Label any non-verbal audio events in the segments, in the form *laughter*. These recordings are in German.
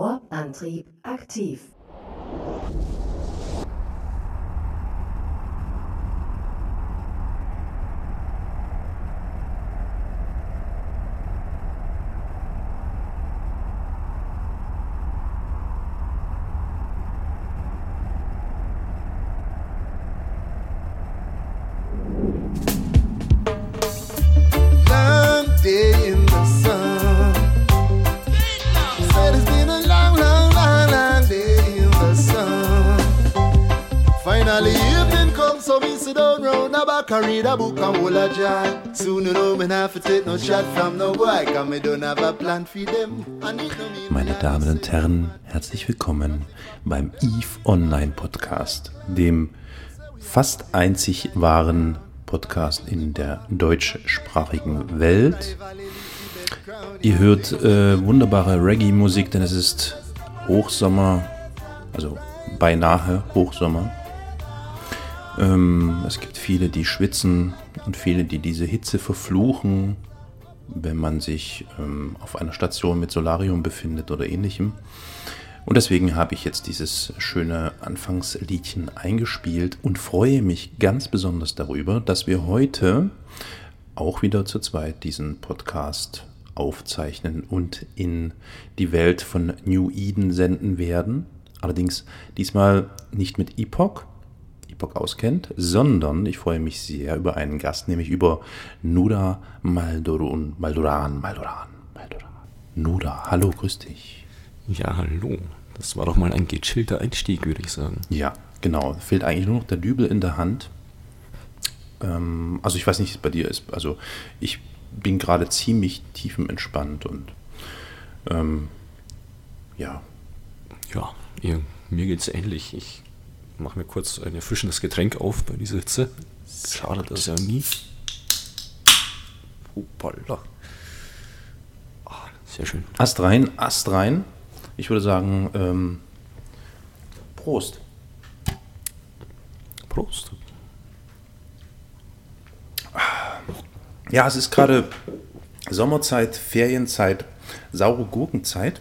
Warp-Antrieb aktiv. Meine Damen und Herren, herzlich willkommen beim EVE Online Podcast, dem fast einzig wahren Podcast in der deutschsprachigen Welt. Ihr hört äh, wunderbare Reggae-Musik, denn es ist Hochsommer, also beinahe Hochsommer. Ähm, es gibt viele, die schwitzen und viele, die diese Hitze verfluchen, wenn man sich ähm, auf einer Station mit Solarium befindet oder ähnlichem. Und deswegen habe ich jetzt dieses schöne Anfangsliedchen eingespielt und freue mich ganz besonders darüber, dass wir heute auch wieder zu zweit diesen Podcast aufzeichnen und in die Welt von New Eden senden werden. Allerdings diesmal nicht mit Epoch, Epoch auskennt, sondern ich freue mich sehr über einen Gast, nämlich über Nuda Maldoran, Maldoran, Maldoran, Maldoran. Nuda, hallo, grüß dich. Ja, hallo. Das war doch mal ein gechillter Einstieg, würde ich sagen. Ja, genau. Fehlt eigentlich nur noch der Dübel in der Hand. Ähm, also ich weiß nicht, wie es bei dir ist. Also ich bin gerade ziemlich tiefenentspannt und ähm, ja, Ja, mir geht's ähnlich. Ich mache mir kurz ein erfrischendes Getränk auf bei dieser Hitze. Schade, dass ja nie. Hoppala. Ah, sehr schön. Ast rein, Ast rein. Ich würde sagen, ähm, Prost. Prost. Ja, es ist gerade Sommerzeit, Ferienzeit, saure Gurkenzeit.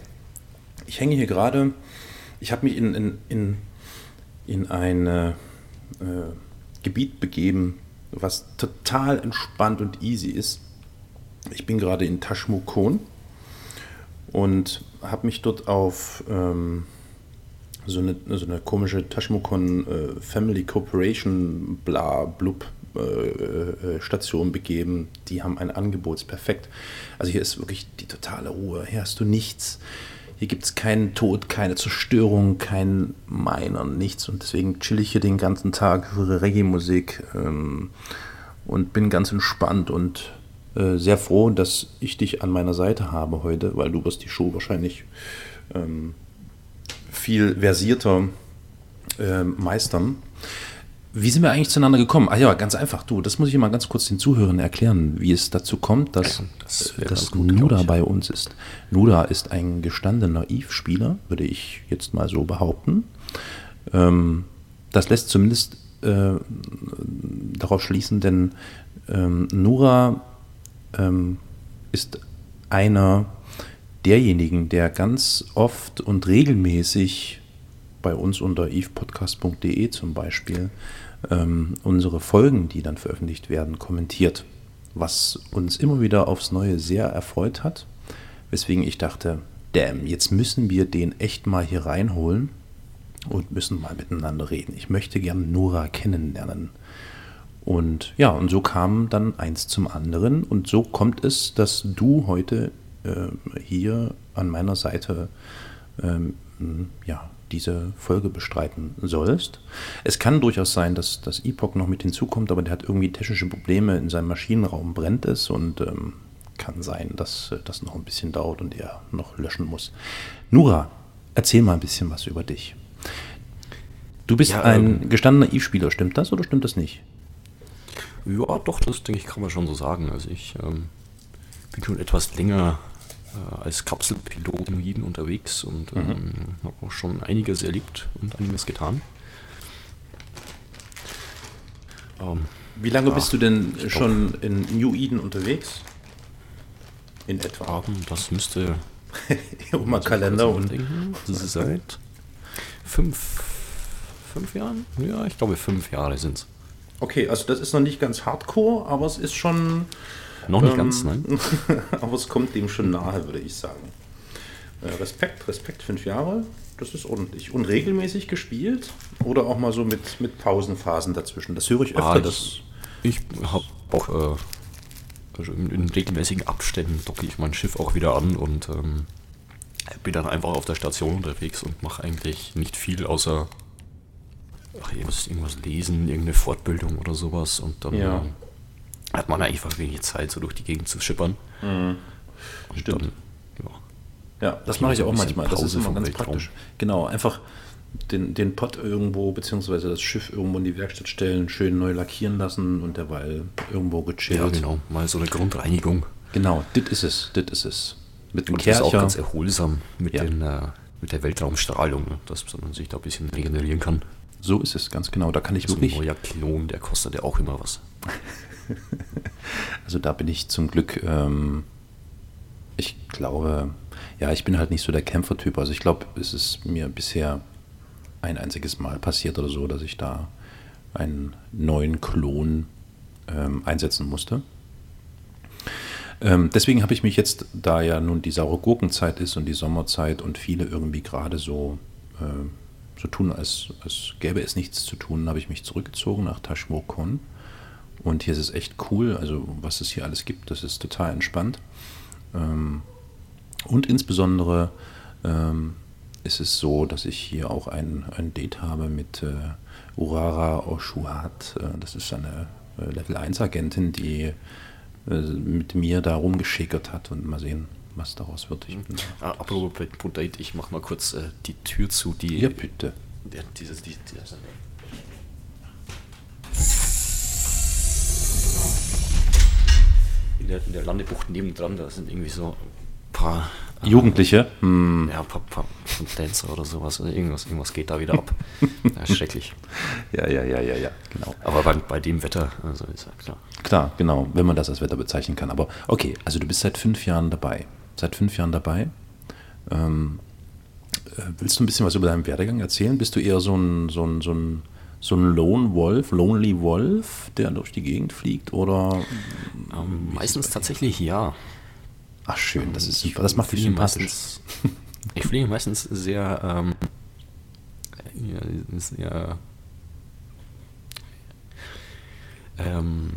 Ich hänge hier gerade, ich habe mich in, in, in, in ein äh, Gebiet begeben, was total entspannt und easy ist. Ich bin gerade in Tashmukon und habe mich dort auf ähm, so, eine, so eine komische Tashmukon äh, Family Corporation bla blub äh, äh, Station begeben. Die haben ein Angebot, perfekt. Also hier ist wirklich die totale Ruhe. Hier hast du nichts. Hier gibt es keinen Tod, keine Zerstörung, kein Miner, nichts. Und deswegen chill ich hier den ganzen Tag, höre Reggae-Musik ähm, und bin ganz entspannt und äh, sehr froh, dass ich dich an meiner Seite habe heute, weil du wirst die Show wahrscheinlich ähm, viel versierter äh, meistern. Wie sind wir eigentlich zueinander gekommen? Ah ja, ganz einfach, du, das muss ich mal ganz kurz den Zuhörern erklären, wie es dazu kommt, dass, das wäre dass gut, Nuda bei uns ist. Nuda ist ein gestandener Eve-Spieler, würde ich jetzt mal so behaupten. Ähm, das lässt zumindest äh, darauf schließen, denn ähm, Nura ähm, ist einer derjenigen, der ganz oft und regelmäßig bei uns unter evepodcast.de zum Beispiel ähm, unsere Folgen, die dann veröffentlicht werden, kommentiert. Was uns immer wieder aufs Neue sehr erfreut hat. Weswegen ich dachte, damn, jetzt müssen wir den echt mal hier reinholen und müssen mal miteinander reden. Ich möchte gern Nora kennenlernen. Und ja, und so kam dann eins zum anderen. Und so kommt es, dass du heute ähm, hier an meiner Seite ähm, ja, diese Folge bestreiten sollst. Es kann durchaus sein, dass das Epoch noch mit hinzukommt, aber der hat irgendwie technische Probleme in seinem Maschinenraum, brennt es und ähm, kann sein, dass äh, das noch ein bisschen dauert und er noch löschen muss. Nura, erzähl mal ein bisschen was über dich. Du bist Ja, ein ähm, gestandener Eve-Spieler, stimmt das oder stimmt das nicht? Ja, doch, das denke ich, kann man schon so sagen. Also ich ähm, bin schon etwas länger äh, als Kapselpilot in Wien unterwegs und ähm, habe auch schon einiges erlebt und einiges getan. Ähm, Wie lange Ja, bist du denn schon in New Eden unterwegs? In etwa. das müsste *laughs* um mal Kalender und. *laughs* Seit fünf, fünf Jahren? Ja, ich glaube fünf Jahre sind es. Okay, also das ist noch nicht ganz hardcore, aber es ist schon. Noch nicht ähm, ganz, nein. *laughs* aber es kommt dem schon nahe, würde ich sagen. Äh, Respekt, Respekt, fünf Jahre, das ist ordentlich. Und regelmäßig gespielt oder auch mal so mit, mit Pausenphasen dazwischen. Das höre ich öfter. Ah, das, Ich habe auch äh, also in, in regelmäßigen Abständen docke ich mein Schiff auch wieder an und ähm, bin dann einfach auf der Station unterwegs und mache eigentlich nicht viel außer ach, irgendwas, irgendwas lesen, irgendeine Fortbildung oder sowas und dann Ja. ähm, hat man einfach wenig Zeit, so durch die Gegend zu schippern. Und Stimmt. Dann, ja. Ja, das mache ich ein auch manchmal. Das ist Pause immer ganz Weltraum. praktisch. Genau, einfach den, den Pott irgendwo, beziehungsweise das Schiff irgendwo in die Werkstatt stellen, schön neu lackieren lassen und derweil irgendwo gechillt. ja, genau, mal so eine Grundreinigung. Genau, das ist es, das ist es. Mit dem Und das ist auch ganz erholsam mit, Ja. den, äh, mit der Weltraumstrahlung, ne, dass man sich da ein bisschen regenerieren kann. So ist es, ganz genau. Da kann ich So ein wirklich, neuer Klon, der kostet ja auch immer was. *laughs* *laughs* also da bin ich zum Glück, ähm, ich glaube, ja, ich bin halt nicht so der Kämpfertyp. Also ich glaube, es ist mir bisher ein einziges Mal passiert oder so, dass ich da einen neuen Klon ähm, einsetzen musste. Ähm, deswegen habe ich mich jetzt, da ja nun die saure Gurkenzeit ist und die Sommerzeit und viele irgendwie gerade so, äh, so tun, als, als gäbe es nichts zu tun, habe ich mich zurückgezogen nach Tashmokon. Und hier ist es echt cool, also was es hier alles gibt, das ist total entspannt. Ähm, und insbesondere ähm, ist es so, dass ich hier auch ein, ein Date habe mit äh, Urara Oshuat. Äh, das ist eine äh, Level 1 Agentin, die mit mir da rumgeschickert hat und mal sehen, was daraus wird. Ich bin Ah, apropos Pro- Pro Date, ich mach mal kurz äh, die Tür zu, die. ja, bitte. der, dieses, die, dieses, in, der, in der Landebucht nebendran, da sind irgendwie so ein paar. äh, Jugendliche? Hm, Ja, ein paar, paar Dancer oder sowas. Also irgendwas, irgendwas geht da wieder ab. *laughs* Ja, schrecklich. ja, ja, ja, ja, ja, genau. Aber bei, bei dem Wetter, also ist ja klar. Klar, genau, wenn man das als Wetter bezeichnen kann. Aber okay, also du bist seit fünf Jahren dabei. Seit fünf Jahren dabei. Ähm, äh, willst du ein bisschen was über deinen Werdegang erzählen? Bist du eher so ein, so ein, so ein, so ein Lone Wolf, Lonely Wolf, der durch die Gegend fliegt? Oder. Ähm, meistens tatsächlich ja. Ach, schön, das ist Ich super. Das macht dich fliege sympathisch. meistens- Ich fliege meistens sehr, ähm, sehr ähm,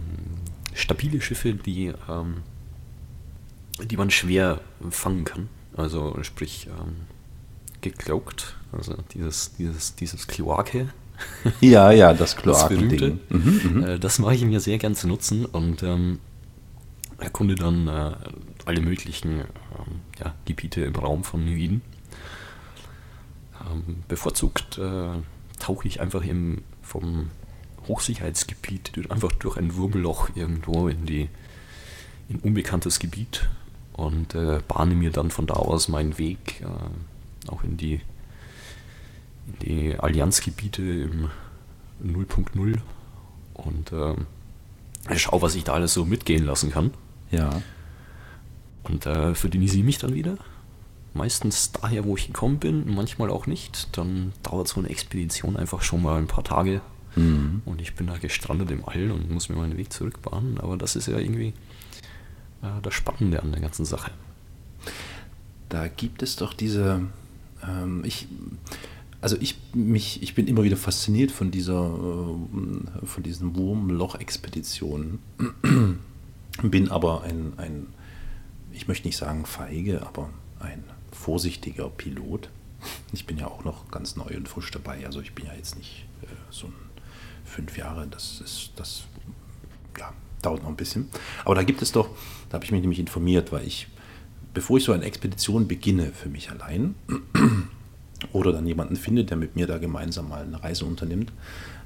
stabile Schiffe, die, ähm, die man schwer fangen kann. Also sprich ähm, geglaubt, also dieses, dieses, dieses Kloake. *laughs* Ja, ja, das Das berühmte. Kloakending. Mhm, Äh, das mache ich mir sehr gern zu nutzen und ähm, erkunde dann äh, alle möglichen ähm, ja, Gebiete im Raum von Wien. Ähm, bevorzugt äh, tauche ich einfach im, vom Hochsicherheitsgebiet durch- einfach durch ein Wurmloch irgendwo in die in unbekanntes Gebiet und äh, bahne mir dann von da aus meinen Weg äh, auch in die die Allianzgebiete im 0.0 und ähm, schau, was ich da alles so mitgehen lassen kann. Ja. Und äh, verdiene sie mich dann wieder. Meistens daher, wo ich gekommen bin, manchmal auch nicht. Dann dauert so eine Expedition einfach schon mal ein paar Tage. Mhm. Und ich bin da gestrandet im All und muss mir meinen Weg zurückbahnen. Aber das ist ja irgendwie äh, das Spannende an der ganzen Sache. Da gibt es doch diese, ähm, ich, also ich mich, ich bin immer wieder fasziniert von dieser, äh, von diesen Wurmloch-Expeditionen. *clears throat* bin aber ein, ein, ich möchte nicht sagen feige, aber ein vorsichtiger Pilot. Ich bin ja auch noch ganz neu und frisch dabei, also ich bin ja jetzt nicht äh, so ein fünf Jahre, das ist, das, ja, dauert noch ein bisschen. Aber da gibt es doch, da habe ich mich nämlich informiert, weil ich, bevor ich so eine Expedition beginne für mich allein, *clears throat* oder dann jemanden finde, der mit mir da gemeinsam mal eine Reise unternimmt,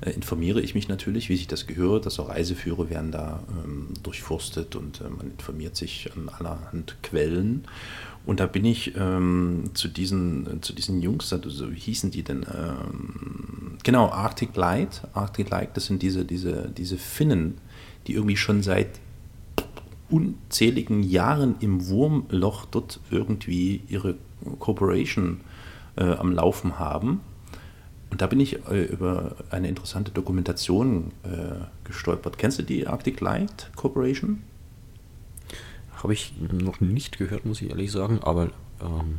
äh, informiere ich mich natürlich, wie sich das gehört. Also Reiseführer werden da ähm, durchforstet und äh, man informiert sich an allerhand Quellen. Und da bin ich ähm, zu, diesen, äh, zu diesen Jungs, also wie hießen die denn? Ähm, genau, Arctic Light. Arctic Light, das sind diese, diese, diese Finnen, die irgendwie schon seit unzähligen Jahren im Wurmloch dort irgendwie ihre Corporation äh, am Laufen haben. Und da bin ich äh, über eine interessante Dokumentation äh, gestolpert. Kennst du die Arctic Light Corporation? Habe ich noch nicht gehört, muss ich ehrlich sagen, aber ähm,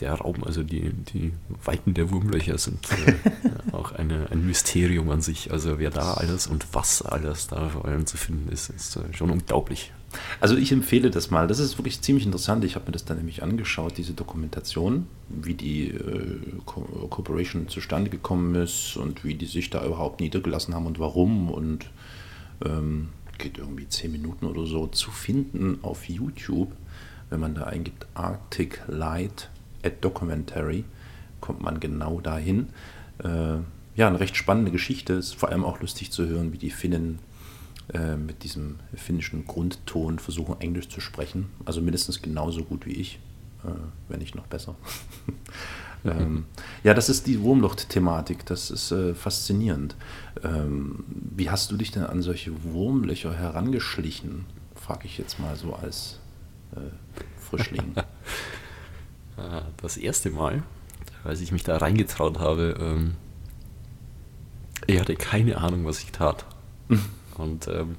der Raum, also die, die Weiten der Wurmlöcher sind äh, *laughs* auch eine, ein Mysterium an sich. Also wer da alles und was alles da vor allem zu finden ist, ist äh, schon unglaublich. Also ich empfehle das mal. Das ist wirklich ziemlich interessant. Ich habe mir das dann nämlich angeschaut, diese Dokumentation, wie die äh, Co Corporation zustande gekommen ist und wie die sich da überhaupt niedergelassen haben und warum. Und ähm, geht irgendwie zehn Minuten oder so zu finden auf YouTube. Wenn man da eingibt Arctic Light at Documentary, kommt man genau dahin. Äh, ja, eine recht spannende Geschichte. Ist vor allem auch lustig zu hören, wie die Finnen äh, mit diesem finnischen Grundton versuchen, Englisch zu sprechen. Also mindestens genauso gut wie ich, äh, wenn nicht noch besser. *laughs* ähm, ja, das ist die Wurmloch-Thematik. Das ist äh, faszinierend. Ähm, wie hast du dich denn an solche Wurmlöcher herangeschlichen? Frage ich jetzt mal so als äh, Frischling. Äh, *laughs* das erste Mal, als ich mich da reingetraut habe, ähm, ich hatte keine Ahnung, was ich tat. *laughs* Und ähm,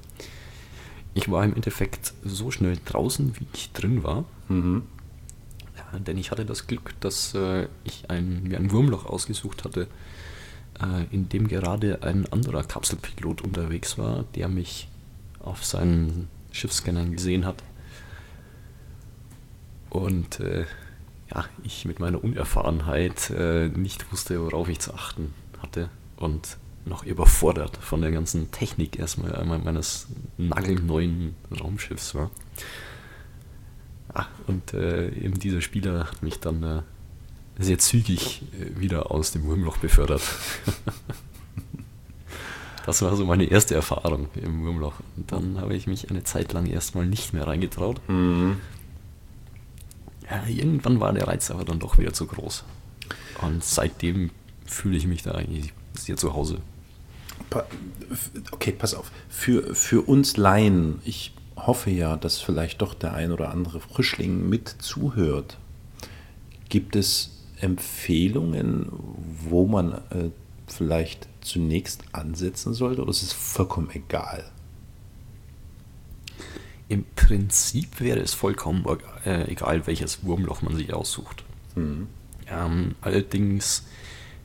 ich war im Endeffekt so schnell draußen, wie ich drin war. Mhm. Ja, denn ich hatte das Glück, dass äh, ich ein, mir ein Wurmloch ausgesucht hatte, äh, in dem gerade ein anderer Kapselpilot unterwegs war, der mich auf seinen Schiffsscannern gesehen hat. Und äh, ja, ich mit meiner Unerfahrenheit äh, nicht wusste, worauf ich zu achten hatte und noch überfordert von der ganzen Technik erstmal meines nagelneuen Raumschiffs war. Ja, und äh, eben dieser Spieler hat mich dann äh, sehr zügig äh, wieder aus dem Wurmloch befördert. *laughs* das war so meine erste Erfahrung im Wurmloch. Und dann habe ich mich eine Zeit lang erstmal nicht mehr reingetraut. Mhm. Ja, irgendwann war der Reiz aber dann doch wieder zu groß. Und seitdem fühle ich mich da eigentlich sehr zu Hause. Okay, pass auf. Für, für uns Laien, ich hoffe ja, dass vielleicht doch der ein oder andere Frischling mit zuhört. Gibt es Empfehlungen, wo man äh, vielleicht zunächst ansetzen sollte oder ist es vollkommen egal? Im Prinzip wäre es vollkommen äh, egal, welches Wurmloch man sich aussucht. Mhm. Ähm, allerdings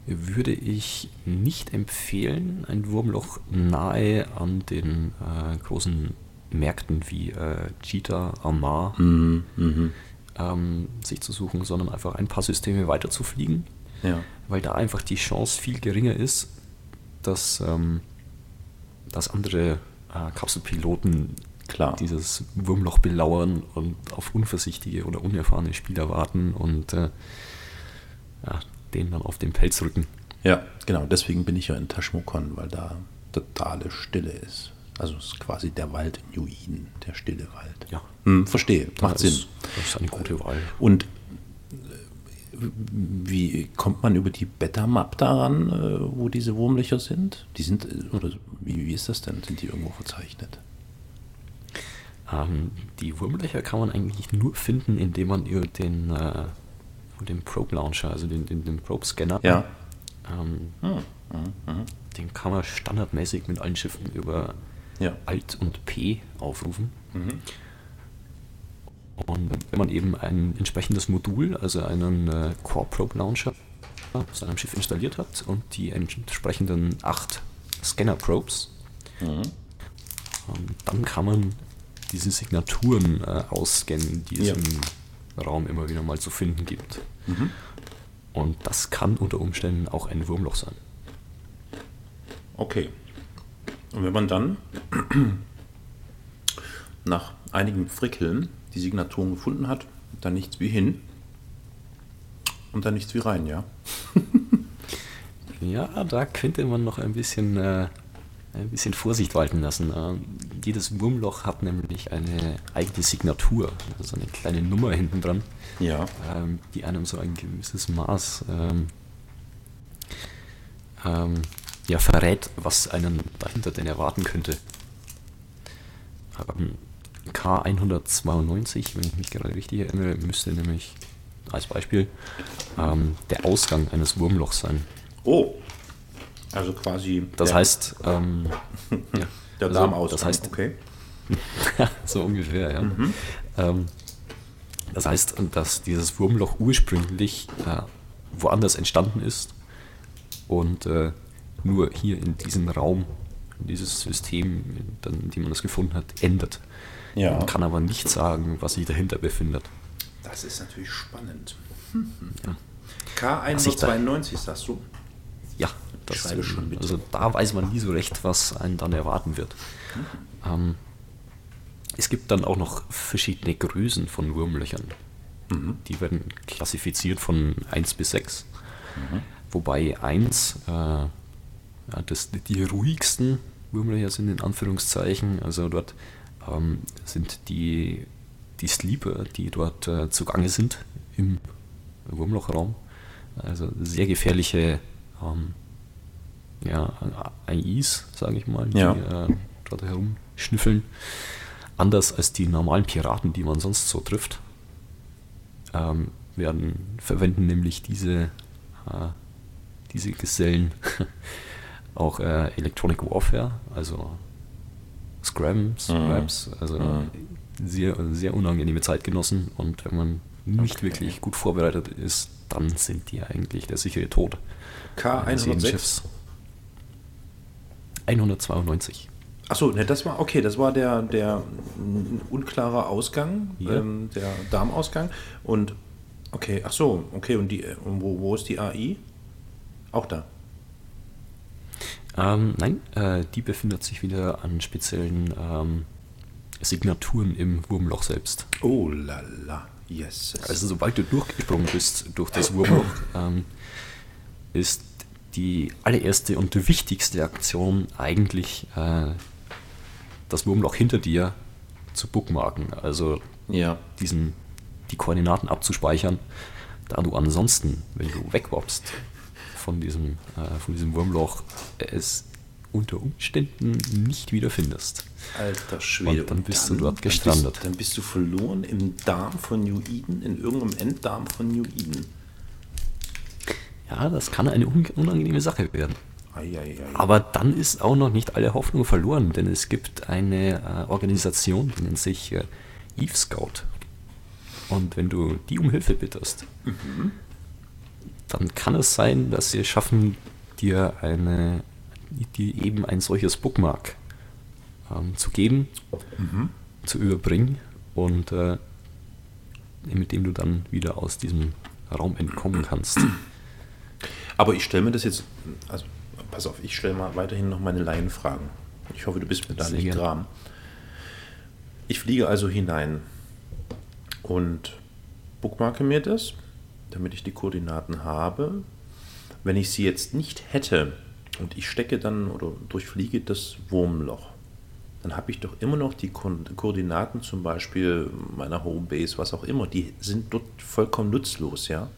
würde ich nicht empfehlen, ein Wurmloch nahe an den äh, großen Märkten wie äh, Cheetah, Amar Mhm. Mhm. ähm, sich zu suchen, sondern einfach ein paar Systeme weiter zu fliegen, Ja. weil da einfach die Chance viel geringer ist, dass, ähm, dass andere äh, Kapselpiloten Klar. dieses Wurmloch belauern und auf unversichtige oder unerfahrene Spieler warten und äh, ja, denen dann auf den Pelz rücken. Ja, genau. Deswegen bin ich ja in Taschmukon, weil da totale Stille ist. Also es ist quasi der Wald in Juiden, der stille Wald. Ja. Hm, verstehe, macht das Sinn. Ist, das ist eine gute Wahl. Und äh, wie kommt man über die Beta-Map daran, äh, wo diese Wurmlöcher sind? Die sind, äh, oder wie, wie ist das denn? Sind die irgendwo verzeichnet? Ähm, die Wurmlöcher kann man eigentlich nur finden, indem man über den, äh, über den Probe Launcher, also den, den, den Probe Scanner, Ja. ähm, Hm, hm, hm. den kann man standardmäßig mit allen Schiffen über Ja. Alt und P aufrufen. Mhm. Und wenn man eben ein entsprechendes Modul, also einen äh, Core Probe Launcher, auf seinem Schiff installiert hat und die entsprechenden acht Scanner Probes, Mhm. ähm, dann kann man diese Signaturen äh, ausscannen, die es Ja. im Raum immer wieder mal zu finden gibt. Mhm. Und das kann unter Umständen auch ein Wurmloch sein. Okay. Und wenn man dann *clears throat* nach einigen Frickeln die Signaturen gefunden hat, dann nichts wie hin und dann nichts wie rein, ja? *laughs* Ja, da könnte man noch ein bisschen, äh, ein bisschen Vorsicht walten lassen. Ähm, jedes Wurmloch hat nämlich eine eigene Signatur, also eine kleine Nummer hinten dran, Ja. ähm, die einem so ein gewisses Maß ähm, ähm, ja, verrät, was einen dahinter denn erwarten könnte. Ähm, K192, wenn ich mich gerade richtig erinnere, müsste nämlich als Beispiel ähm, der Ausgang eines Wurmlochs sein. Oh, also quasi. Das der, heißt, ähm, *laughs* ja, der also, Darmausgang. Das heißt, okay. *laughs* so ungefähr, ja. Ähm, das heißt, dass dieses Wurmloch ursprünglich äh, woanders entstanden ist und äh, nur hier in diesem Raum, in dieses System, dann, in dem man es gefunden hat, endet. Ja. Man kann aber nicht sagen, was sich dahinter befindet. Das ist natürlich spannend. Ja. K192 sagst du? Ja, das schreibe schon mit. Also da weiß man nie so recht, was einen dann erwarten wird. Ähm, es gibt dann auch noch verschiedene Größen von Wurmlöchern. Die werden klassifiziert von 1 bis 6. Wobei 1 äh, ja, das, die ruhigsten Wurmlöcher sind in Anführungszeichen. Also dort ähm, sind die, die Sleeper, die dort äh, zugange sind im Wurmlochraum. Also sehr gefährliche ähm, ja, AIs, sage ich mal, die Ja. äh, dort herumschnüffeln. Anders als die normalen Piraten, die man sonst so trifft, ähm, werden, verwenden nämlich diese, äh, diese Gesellen *laughs* auch äh, Electronic Warfare, also Scrams, Scraps, also sehr, sehr unangenehme Zeitgenossen und wenn man nicht wirklich gut vorbereitet ist, dann sind die eigentlich der sichere Tod. eines jeden K106. Schiffs. 192. Achso, ne, das war okay, das war der, der mm, unklare Ausgang, Ja. ähm, der Darmausgang. Und okay, ach so, okay, und die und wo, wo ist die AI? Auch da. Ähm, nein, äh, die befindet sich wieder an speziellen ähm, Signaturen im Wurmloch selbst. Oh la la. Yes. Also sobald du durchgesprungen bist durch das Wurmloch, *coughs* ähm, ist die allererste und die wichtigste Aktion eigentlich äh, das Wurmloch hinter dir zu bookmarken, also ja. diesen, die Koordinaten abzuspeichern, da du ansonsten, wenn du wegwoppst von diesem, äh, von diesem Wurmloch, es unter Umständen nicht wieder findest. Alter Schwede. Und dann bist du dort dann gestrandet. Bist, dann bist du verloren im Darm von New Eden, in irgendeinem Enddarm von New Eden. Ja, das kann eine un unangenehme Sache werden. Aber dann ist auch noch nicht alle Hoffnung verloren, denn es gibt eine äh, Organisation, die nennt sich äh, Eve Scout. Und wenn du die um Hilfe bittest, dann kann es sein, dass sie es schaffen, dir eine, dir eben ein solches Bookmark ähm, zu geben, zu überbringen und äh, mit dem du dann wieder aus diesem Raum entkommen kannst. Aber ich stelle mir das jetzt, also pass auf, ich stelle mal weiterhin noch meine Laienfragen. Ich hoffe, du bist mir da nicht gram. Ich fliege also hinein und bookmarke mir das, damit ich die Koordinaten habe. Wenn ich sie jetzt nicht hätte und ich stecke dann oder durchfliege das Wurmloch, dann habe ich doch immer noch die Ko- Koordinaten zum Beispiel meiner Homebase, was auch immer, die sind dort vollkommen nutzlos, ja?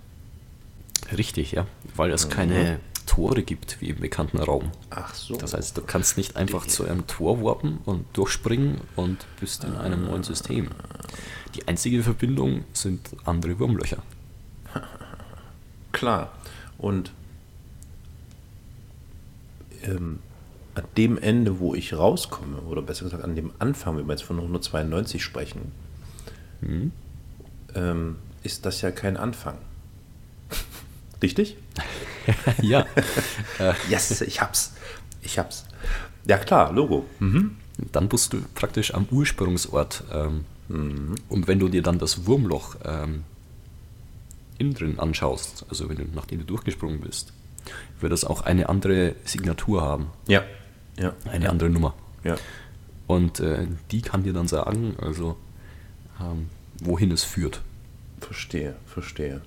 Richtig, ja, weil es keine Tore gibt wie im bekannten Raum. Ach so. Das heißt, du kannst nicht einfach zu einem Tor warpen und durchspringen und bist in einem neuen System. Die einzige Verbindung sind andere Wurmlöcher. *laughs* Klar. Und ähm, an dem Ende, wo ich rauskomme, oder besser gesagt an dem Anfang, wenn wir jetzt von 192 sprechen, ähm, ist das ja kein Anfang. Richtig? *laughs* ja, Yes, ich hab's. Ich hab's. Ja klar, Logo. dann bist du praktisch am Ursprungsort. Ähm, Und wenn du dir dann das Wurmloch ähm, innen drin anschaust, also wenn du, nachdem du durchgesprungen bist, wird das auch eine andere Signatur haben, Ja. Ja. eine andere Nummer. Ja. Und äh, die kann dir dann sagen, also ähm, wohin es führt. Verstehe, verstehe.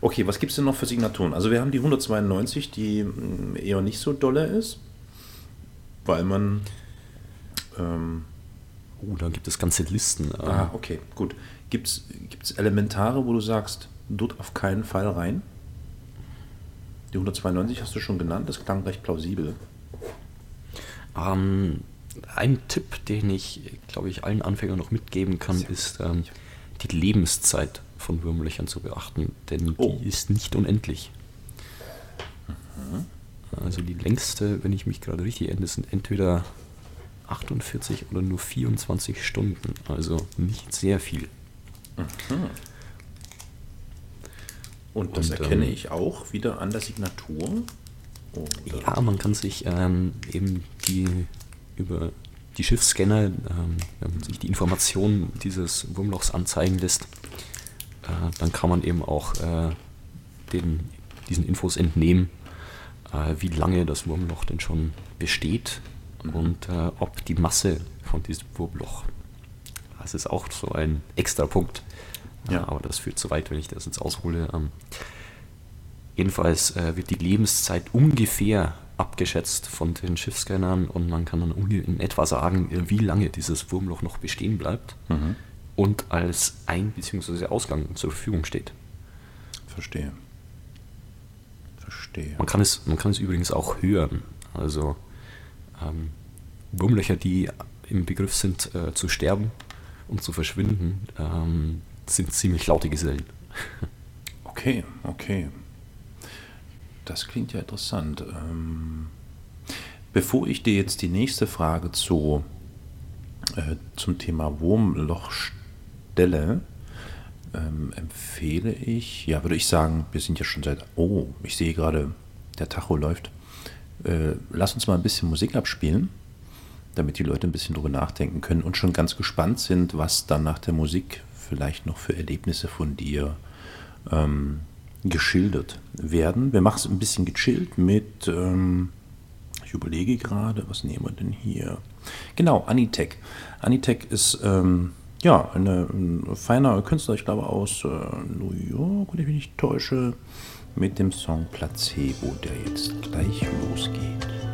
Okay, was gibt es denn noch für Signaturen? Also wir haben die 192, die mm, eher nicht so dolle ist, weil man... Ähm, Oh, dann gibt es ganze Listen. äh, ah, okay, gut. Gibt es Elementare, wo du sagst, dort auf keinen Fall rein? Die 192 hast du schon genannt, das klang recht plausibel. Ähm, ein Tipp, den ich, glaube ich, allen Anfängern noch mitgeben kann, ist ähm, die Lebenszeit von Wurmlöchern zu beachten, denn Oh. die ist nicht unendlich. Also die längste, wenn ich mich gerade richtig erinnere, sind entweder 48 oder nur 24 Stunden, also nicht sehr viel. Und das Und, erkenne ähm, ich auch wieder an der Signatur. Oder? Ja, man kann sich ähm, eben die über die Schiffsscanner, ähm, wenn man sich die Informationen dieses Wurmlochs anzeigen lässt, äh, dann kann man eben auch äh, den, diesen Infos entnehmen, äh, wie lange das Wurmloch denn schon besteht und äh, ob die Masse von diesem Wurmloch. Das ist auch so ein extra Punkt. Ja. Ja. Aber das führt zu weit, wenn ich das jetzt aushole. Ähm, Jedenfalls äh, wird die Lebenszeit ungefähr abgeschätzt von den Schiffsscannern und man kann dann in etwa sagen, äh, wie lange dieses Wurmloch noch bestehen bleibt Mhm. Und als Ein- bzw. Ausgang zur Verfügung steht. Verstehe. Verstehe. Man kann es, man kann es übrigens auch hören. Also ähm, Wurmlöcher, die im Begriff sind äh, zu sterben und zu verschwinden, ähm, sind ziemlich laute Gesellen. Okay, okay. Das klingt ja interessant. Ähm, bevor ich dir jetzt die nächste Frage zu, äh, zum Thema Wurmloch stelle, ähm, empfehle ich, ja, würde ich sagen, wir sind ja schon seit, oh, ich sehe gerade, der Tacho läuft. Äh, lass uns mal ein bisschen Musik abspielen, damit die Leute ein bisschen drüber nachdenken können und schon ganz gespannt sind, was dann nach der Musik vielleicht noch für Erlebnisse von dir ähm, geschildert werden. Wir machen es ein bisschen gechillt mit, ähm, ich überlege gerade, was nehmen wir denn hier? Genau, Anitech. Anitech ist ähm, ja ein feiner Künstler, ich glaube aus äh, New York, wenn ich mich nicht täusche, mit dem Song Placebo, der jetzt gleich losgeht.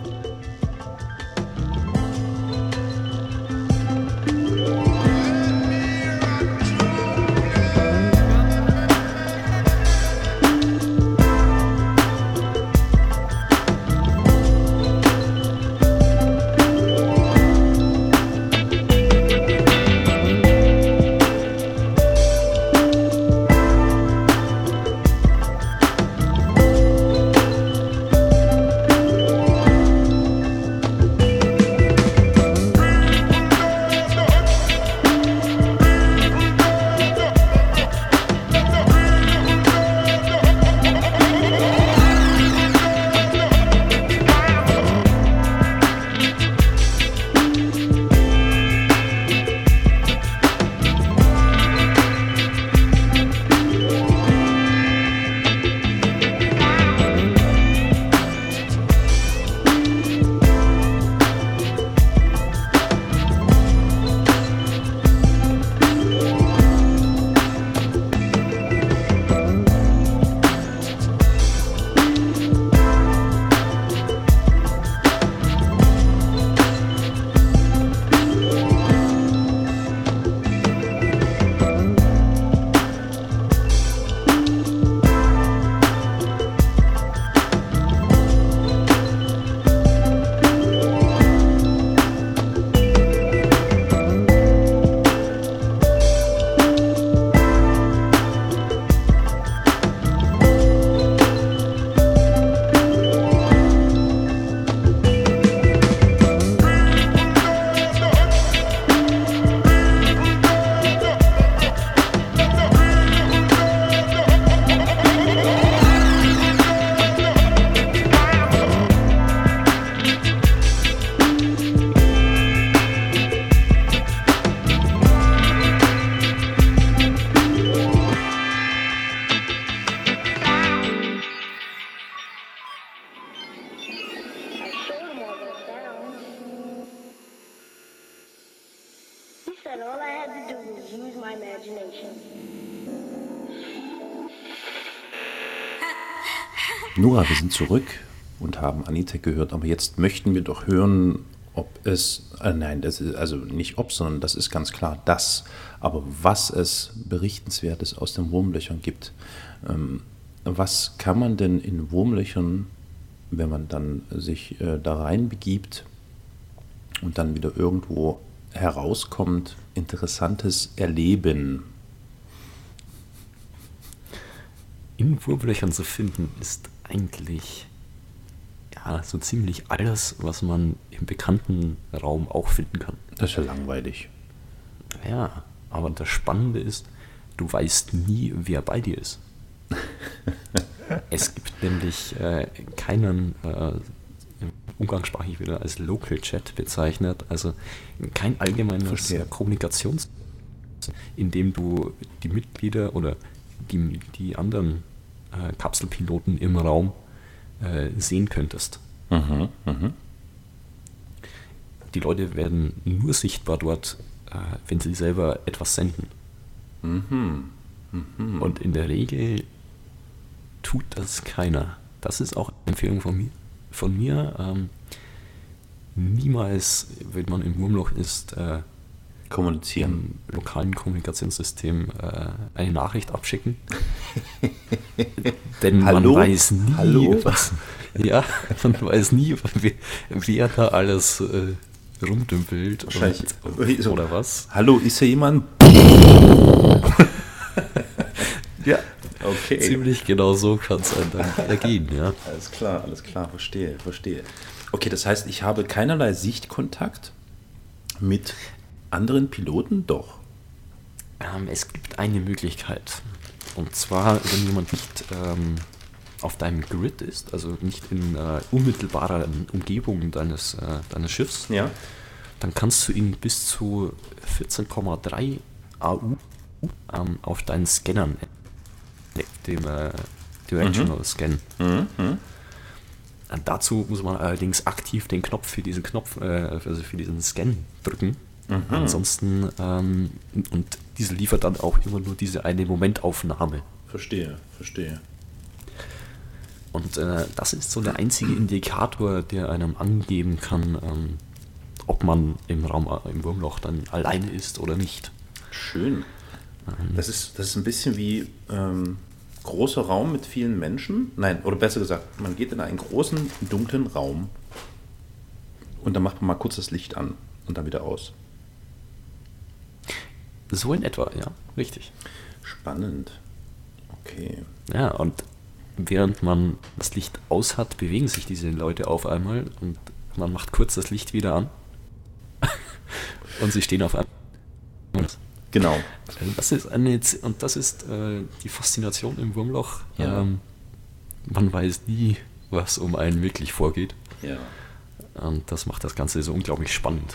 Nora, wir sind zurück und haben Anitech gehört, aber jetzt möchten wir doch hören, ob es, äh, nein, das ist also nicht ob, sondern das ist ganz klar das, aber was es Berichtenswertes aus den Wurmlöchern gibt. Ähm, was kann man denn in Wurmlöchern, wenn man dann sich äh, da rein begibt, und dann wieder irgendwo herauskommt, Interessantes erleben. In Wurmlöchern zu finden ist eigentlich ja, so ziemlich alles, was man im bekannten Raum auch finden kann. Das ist ja langweilig. Ja, aber das Spannende ist, du weißt nie, wer bei dir ist. *laughs* es gibt nämlich äh, keinen, äh, umgangssprachlich wieder als Local Chat bezeichnet, also kein allgemeines Verstehe. Kommunikations, in dem du die Mitglieder oder die, die anderen äh, Kapselpiloten im Raum äh, sehen könntest. Mhm, mhm. Die Leute werden nur sichtbar dort, äh, wenn sie selber etwas senden. Mhm. Und in der Regel tut das keiner. Das ist auch eine Empfehlung von mir. Von mir ähm, niemals, wenn man im Wurmloch ist, äh, Kommunizieren. im lokalen Kommunikationssystem äh, eine Nachricht abschicken. *laughs* Denn Hallo? man weiß nie, Hallo? *laughs* was. Ja, man weiß nie, wer, da alles äh, rumdümpelt und, oder was. Hallo, ist hier jemand? *laughs* Ja, Okay. ziemlich genau so kann es einem dann ergehen, ja. Alles klar, alles klar, verstehe, verstehe. Okay, das heißt, ich habe keinerlei Sichtkontakt mit anderen Piloten? Doch. Ähm, es gibt eine Möglichkeit. Und zwar, wenn jemand nicht ähm, auf deinem Grid ist, also nicht in äh, unmittelbarer Umgebung deines, äh, deines Schiffs, Ja. dann kannst du ihn bis zu 14,3 AU ähm, auf deinen Scannern, dem äh, Directional Scan. Mhm. Mhm. Dazu muss man allerdings aktiv den Knopf für diesen Knopf, äh, also für diesen Scan drücken. Ansonsten, ähm, und diese liefert dann auch immer nur diese eine Momentaufnahme. Verstehe, verstehe. Und äh, das ist so der einzige Indikator, der einem angeben kann, ähm, ob man im Raum, äh, im Wurmloch dann alleine ist oder nicht. Schön. Das ist, das ist ein bisschen wie ähm, großer Raum mit vielen Menschen. Nein, oder besser gesagt, man geht in einen großen, dunklen Raum und dann macht man mal kurz das Licht an und dann wieder aus. So in etwa, ja, richtig. Spannend. Okay. Ja, und während man das Licht aus hat, bewegen sich diese Leute auf einmal und man macht kurz das Licht wieder an. *laughs* und sie stehen auf einmal. Genau. Das ist eine, und das ist äh, die Faszination im Wurmloch. Ja. Ähm, man weiß nie, was um einen wirklich vorgeht. Ja. Und das macht das Ganze so unglaublich spannend.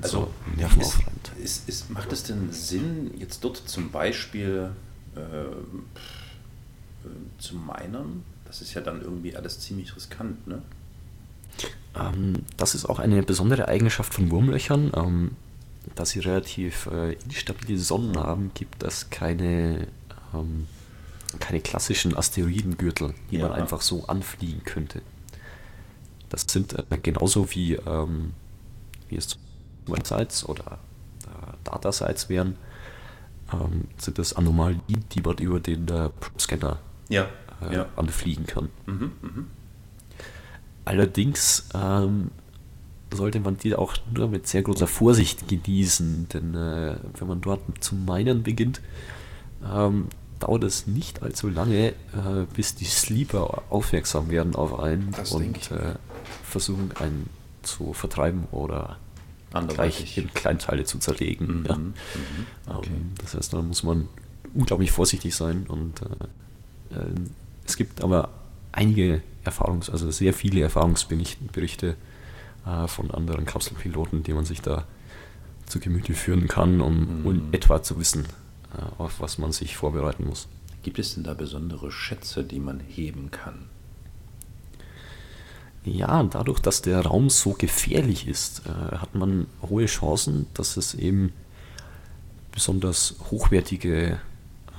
Also, so ist, ist, ist, macht es denn Sinn, jetzt dort zum Beispiel äh, äh, zu minern? Das ist ja dann irgendwie alles ziemlich riskant, ne? Ähm, das ist auch eine besondere Eigenschaft von Wurmlöchern. Ähm, da sie relativ äh, instabile Sonnen haben, gibt es keine, ähm, keine klassischen Asteroidengürtel, die Ja. man einfach so anfliegen könnte. Das sind äh, genauso wie, ähm, wie es Websites oder äh, Datasites wären, ähm, sind das Anomalien, die man über den äh, Scanner Ja. äh, ja. anfliegen kann. Mhm, mhm. Allerdings ähm, sollte man die auch nur mit sehr großer Vorsicht genießen, denn äh, wenn man dort zum Minen beginnt, ähm, dauert es nicht allzu lange, äh, bis die Sleeper aufmerksam werden auf einen Das und äh, versuchen einen zu vertreiben oder Anderweitig. gleich in Kleinteile zu zerlegen. Mhm, Ja. mhm, okay. Ähm, das heißt, da muss man unglaublich vorsichtig sein und äh, äh, es gibt aber einige Erfahrungs-, also sehr viele Erfahrungsberichte Berichte, äh, von anderen Kapselpiloten, die man sich da zu Gemüte führen kann, um, Mhm. um etwa zu wissen, äh, auf was man sich vorbereiten muss. Gibt es denn da besondere Schätze, die man heben kann? Ja, dadurch, dass der Raum so gefährlich ist, äh, hat man hohe Chancen, dass es eben besonders hochwertige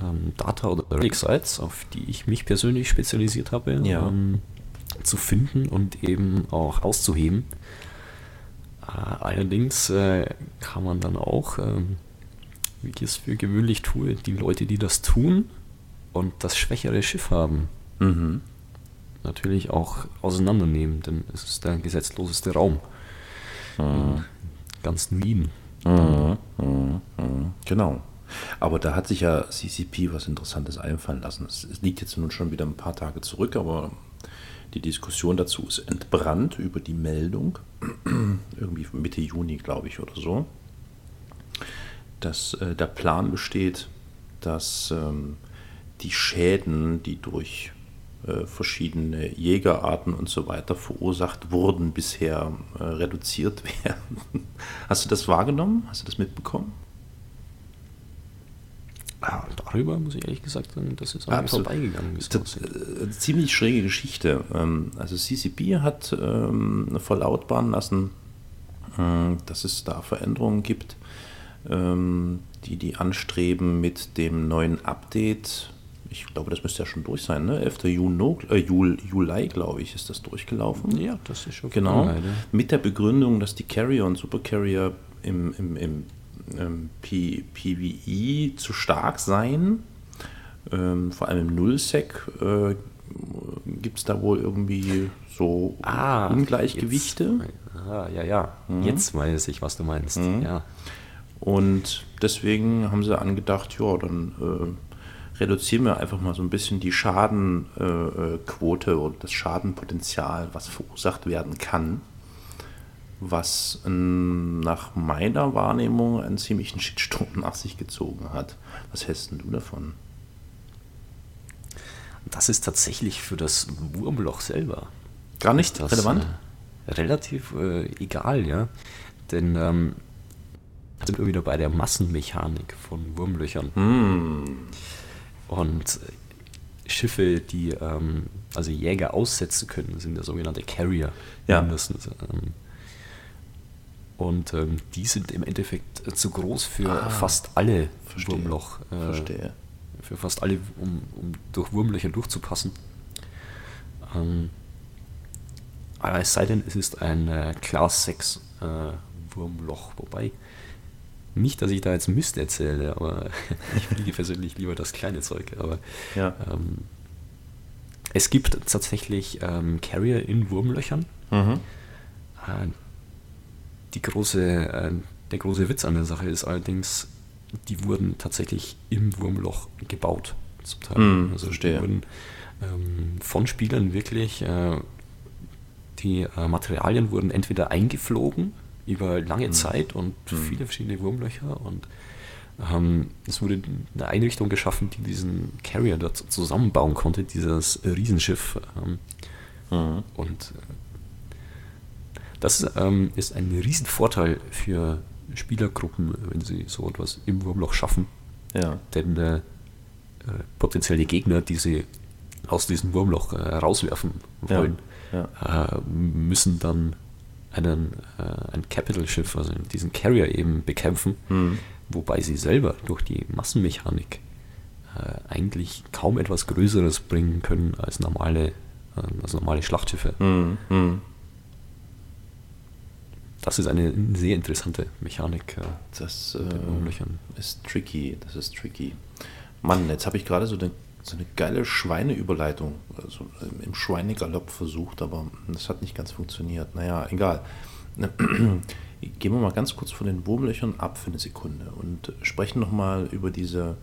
ähm, Data- oder Relic-Sites, auf die ich mich persönlich spezialisiert habe, Ja. ähm, zu finden und eben auch auszuheben. Äh, allerdings äh, kann man dann auch, ähm, wie ich es für gewöhnlich tue, die Leute, die das tun und das schwächere Schiff haben, Mhm. Natürlich auch auseinandernehmen, denn es ist der gesetzloseste Raum. ganz Wien. Mhm, mhm, mhm. Genau. Aber da hat sich ja CCP was Interessantes einfallen lassen. Es, liegt jetzt nun schon wieder ein paar Tage zurück, aber die Diskussion dazu ist entbrannt über die Meldung, *clears throat* irgendwie Mitte Juni, glaube ich, oder so, dass äh, der Plan besteht, dass ähm, die Schäden, die durch verschiedene Jägerarten und so weiter verursacht wurden, bisher äh, reduziert werden. *laughs* Hast du das wahrgenommen? Hast du das mitbekommen? Ja, darüber muss ich ehrlich gesagt sagen, das ist an mir vorbeigegangen. äh, ziemlich schräge Geschichte. Ähm, Also CCP hat ähm, verlautbaren lassen, äh, dass es da Veränderungen gibt, ähm, die die anstreben mit dem neuen Update. Ich glaube, das müsste ja schon durch sein, ne? 11. Juni, äh, Jul, Juli, glaube ich, ist das durchgelaufen. Ja, das ist schon Genau. Ja. Mit der Begründung, dass die Carrier und Supercarrier im, im, im, im P PvE zu stark seien. Ähm, vor allem im Nullsec äh, gibt es da wohl irgendwie so Ungleichgewichte. Jetzt, ah, ja, ja. Jetzt weiß ich, was du meinst. Ja. Und deswegen haben sie angedacht, ja, dann äh, reduzieren wir einfach mal so ein bisschen die Schadenquote äh, Quote oder das Schadenpotenzial, was verursacht werden kann. Was ähm, nach meiner Wahrnehmung einen ziemlichen Shitstorm nach sich gezogen hat. Was hältst denn du davon? Das ist tatsächlich für das Wurmloch selber Gar nicht das, relevant? Äh, relativ äh, egal, ja. Denn ähm, sind wir wieder bei der Massenmechanik von Wurmlöchern. Hm. Und Schiffe, die ähm, also Jäger aussetzen können, sind der sogenannte Carrier Ja. mindestens. Ähm, und ähm, die sind im Endeffekt äh, zu groß für Ah, fast alle verstehe, Wurmloch. äh, Verstehe. Für fast alle, um, um durch Wurmlöcher durchzupassen. Ähm, aber es sei denn, es ist ein äh, Class 6 äh, Wurmloch. Wobei, nicht, dass ich da jetzt Mist erzähle, aber *laughs* ich fliege persönlich lieber das kleine Zeug. Aber Ja. ähm, es gibt tatsächlich ähm, Carrier in Wurmlöchern. Mhm. Äh, die große, äh, der große Witz an der Sache ist allerdings, die wurden tatsächlich im Wurmloch gebaut. Zum Teil. Hm, also verstehe. die wurden ähm, von Spielern wirklich, äh, die äh, Materialien wurden entweder eingeflogen über lange Zeit und viele verschiedene Wurmlöcher und ähm, es wurde eine Einrichtung geschaffen, die diesen Carrier dort zusammenbauen konnte, dieses Riesenschiff. Ähm, Mhm. und äh, das ähm, ist ein Riesenvorteil für Spielergruppen, wenn sie so etwas im Wurmloch schaffen. Ja. Denn äh, äh, potenzielle Gegner, die sie aus diesem Wurmloch äh, rauswerfen Ja, wollen, ja. Äh, müssen dann einen, äh, ein Capital-Schiff, also diesen Carrier eben bekämpfen, Mhm. wobei sie selber durch die Massenmechanik äh, eigentlich kaum etwas Größeres bringen können als normale, äh, als normale Schlachtschiffe. Mhm. Das ist eine sehr interessante Mechanik. Äh, Das den äh, ist tricky, das ist tricky. Mann, jetzt habe ich gerade so eine, so eine geile Schweineüberleitung also im Schweinegalopp versucht, aber das hat nicht ganz funktioniert. Naja, egal. *clears throat* Gehen wir mal ganz kurz von den Wurmlöchern ab für eine Sekunde und sprechen nochmal über diese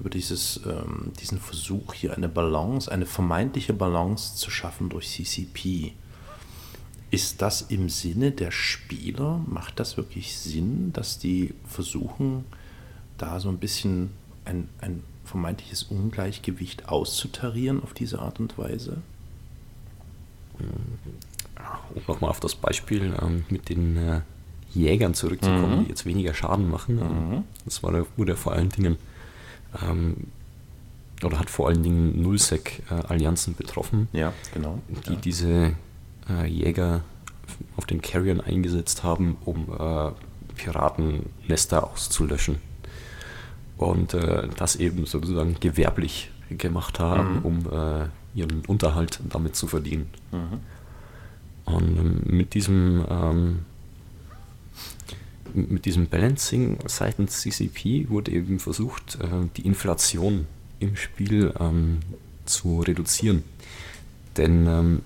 über dieses, ähm, diesen Versuch hier eine Balance, eine vermeintliche Balance zu schaffen durch CCP. Ist das im Sinne der Spieler? Macht das wirklich Sinn, dass die versuchen, da so ein bisschen ein, ein vermeintliches Ungleichgewicht auszutarieren auf diese Art und Weise? um nochmal auf das Beispiel ähm, mit den äh, Jägern zurückzukommen, Mhm. die jetzt weniger Schaden machen. Ähm, Das war, wurde vor allen Dingen ähm, oder hat vor allen Dingen Nullsec-Allianzen betroffen, Ja, genau. die diese äh, Jäger auf den Carriern eingesetzt haben, um äh, Piratennester auszulöschen. Und äh, das eben sozusagen gewerblich gemacht haben, um äh, ihren Unterhalt damit zu verdienen. Und ähm, mit diesem ähm, mit diesem Balancing seitens CCP wurde eben versucht, äh, die Inflation im Spiel ähm, zu reduzieren. Denn ähm,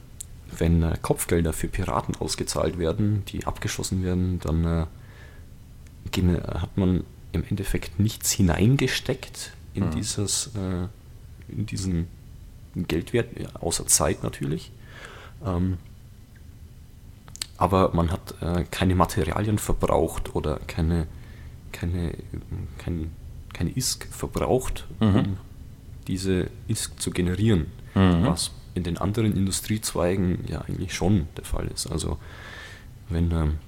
wenn äh, Kopfgelder für Piraten ausgezahlt werden, die abgeschossen werden, dann äh, hat man im Endeffekt nichts hineingesteckt in Mhm. dieses, äh, in diesen Geldwert, außer Zeit natürlich. Ähm, aber man hat äh, keine Materialien verbraucht oder keine, keine, kein, keine ISK verbraucht, um diese ISK zu generieren, was in den anderen Industriezweigen ja eigentlich schon der Fall ist. Also wenn, ähm,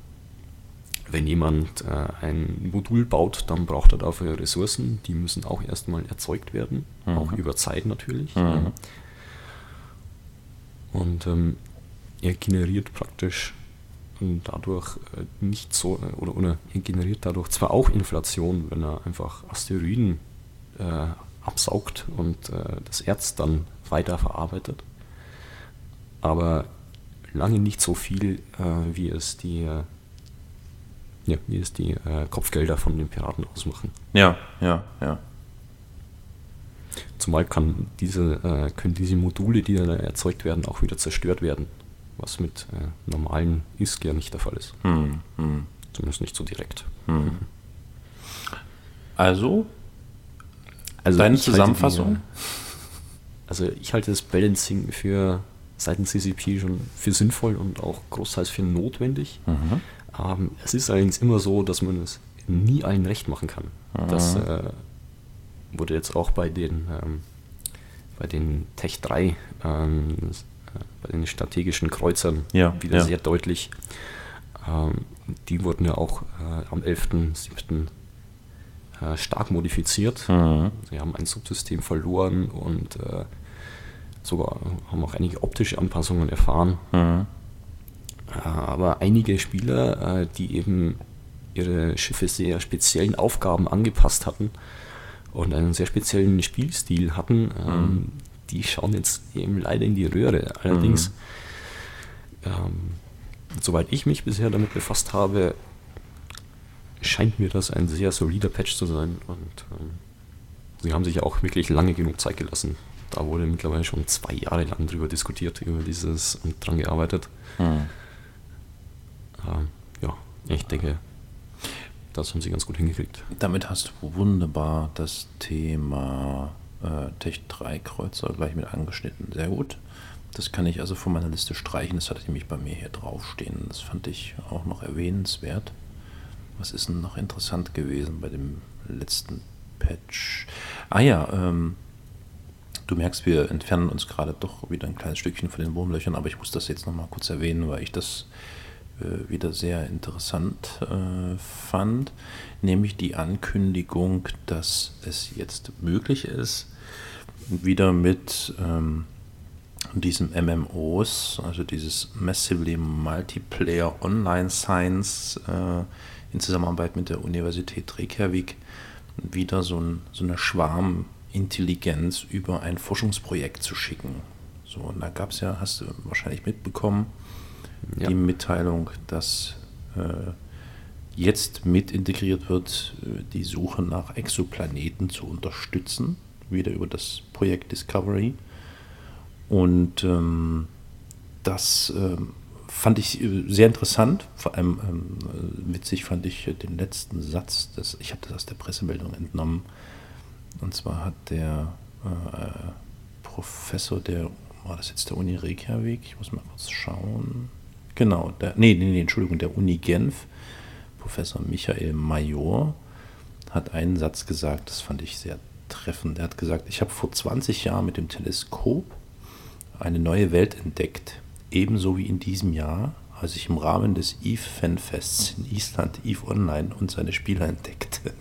wenn jemand äh, ein Modul baut, dann braucht er dafür Ressourcen, die müssen auch erstmal erzeugt werden, auch über Zeit natürlich. Mhm. Und ähm, er generiert praktisch ähm, dadurch äh, nicht so, äh, oder, oder er generiert dadurch zwar auch Inflation, wenn er einfach Asteroiden äh, absaugt und äh, das Erz dann weiterverarbeitet, aber lange nicht so viel, äh, wie es die, äh, ja, wie es die äh, Kopfgelder von den Piraten ausmachen. Ja, ja, ja. Zumal kann diese, äh, können diese Module, die dann erzeugt werden, auch wieder zerstört werden. Was mit äh, normalen ISK ja nicht der Fall ist. Hm, hm. Zumindest nicht so direkt. Also, Also Deine Zusammenfassung? Die, also ich halte das Balancing für seitens CCP schon für sinnvoll und auch großteils für notwendig. Mhm. Ähm, es ist allerdings immer so, dass man es nie allen recht machen kann. Das Mhm. äh, wurde jetzt auch bei den, ähm, bei den Tech 3, ähm, äh, bei den strategischen Kreuzern Ja, wieder ja. sehr deutlich. Ähm, die wurden ja auch äh, am 11.07. Äh, stark modifiziert. Mhm. Sie haben ein Subsystem verloren und äh, sogar haben auch einige optische Anpassungen erfahren. Mhm. Aber einige Spieler, äh, die eben ihre Schiffe sehr speziellen Aufgaben angepasst hatten und einen sehr speziellen Spielstil hatten, ähm, die schauen jetzt eben leider in die Röhre. Allerdings, ähm, soweit ich mich bisher damit befasst habe, scheint mir das ein sehr solider Patch zu sein und ähm, sie haben sich auch wirklich lange genug Zeit gelassen. Da wurde mittlerweile schon zwei Jahre lang drüber diskutiert, über dieses und dran gearbeitet. Hm. Ähm, ja, ich denke, das haben sie ganz gut hingekriegt. Damit hast du wunderbar das Thema äh, Tech 3 Kreuzer gleich mit angeschnitten. Sehr gut. Das kann ich also von meiner Liste streichen. Das hatte ich nämlich bei mir hier draufstehen. Das fand ich auch noch erwähnenswert. Was ist denn noch interessant gewesen bei dem letzten Patch? Ah ja, ähm, du merkst, wir entfernen uns gerade doch wieder ein kleines Stückchen von den Wurmlöchern, aber ich muss das jetzt nochmal kurz erwähnen, weil ich das wieder sehr interessant äh, fand, nämlich die Ankündigung, dass es jetzt möglich ist, wieder mit ähm, diesen MMOs, also dieses Massively Multiplayer Online Science äh, in Zusammenarbeit mit der Universität Reykjavik, wieder so, ein, so eine Schwarmintelligenz über ein Forschungsprojekt zu schicken. So, und da gab es ja, hast du wahrscheinlich mitbekommen, Ja. die Mitteilung, dass äh, jetzt mit integriert wird, äh, die Suche nach Exoplaneten zu unterstützen, wieder über das Projekt Discovery. Und ähm, das ähm, fand ich äh, sehr interessant. Vor allem ähm, äh, witzig fand ich den letzten Satz, des, ich habe das aus der Pressemeldung entnommen. Und zwar hat der äh, Professor der, war das jetzt der Uni Reykjavik? Ich muss mal kurz schauen. Genau, der, nee, nee, nee, Entschuldigung, der Uni Genf, Professor Michael Major, hat einen Satz gesagt, das fand ich sehr treffend. Er hat gesagt, ich habe vor 20 Jahren mit dem Teleskop eine neue Welt entdeckt, ebenso wie in diesem Jahr, als ich im Rahmen des EVE Fanfests in Island EVE Online und seine Spieler entdeckte.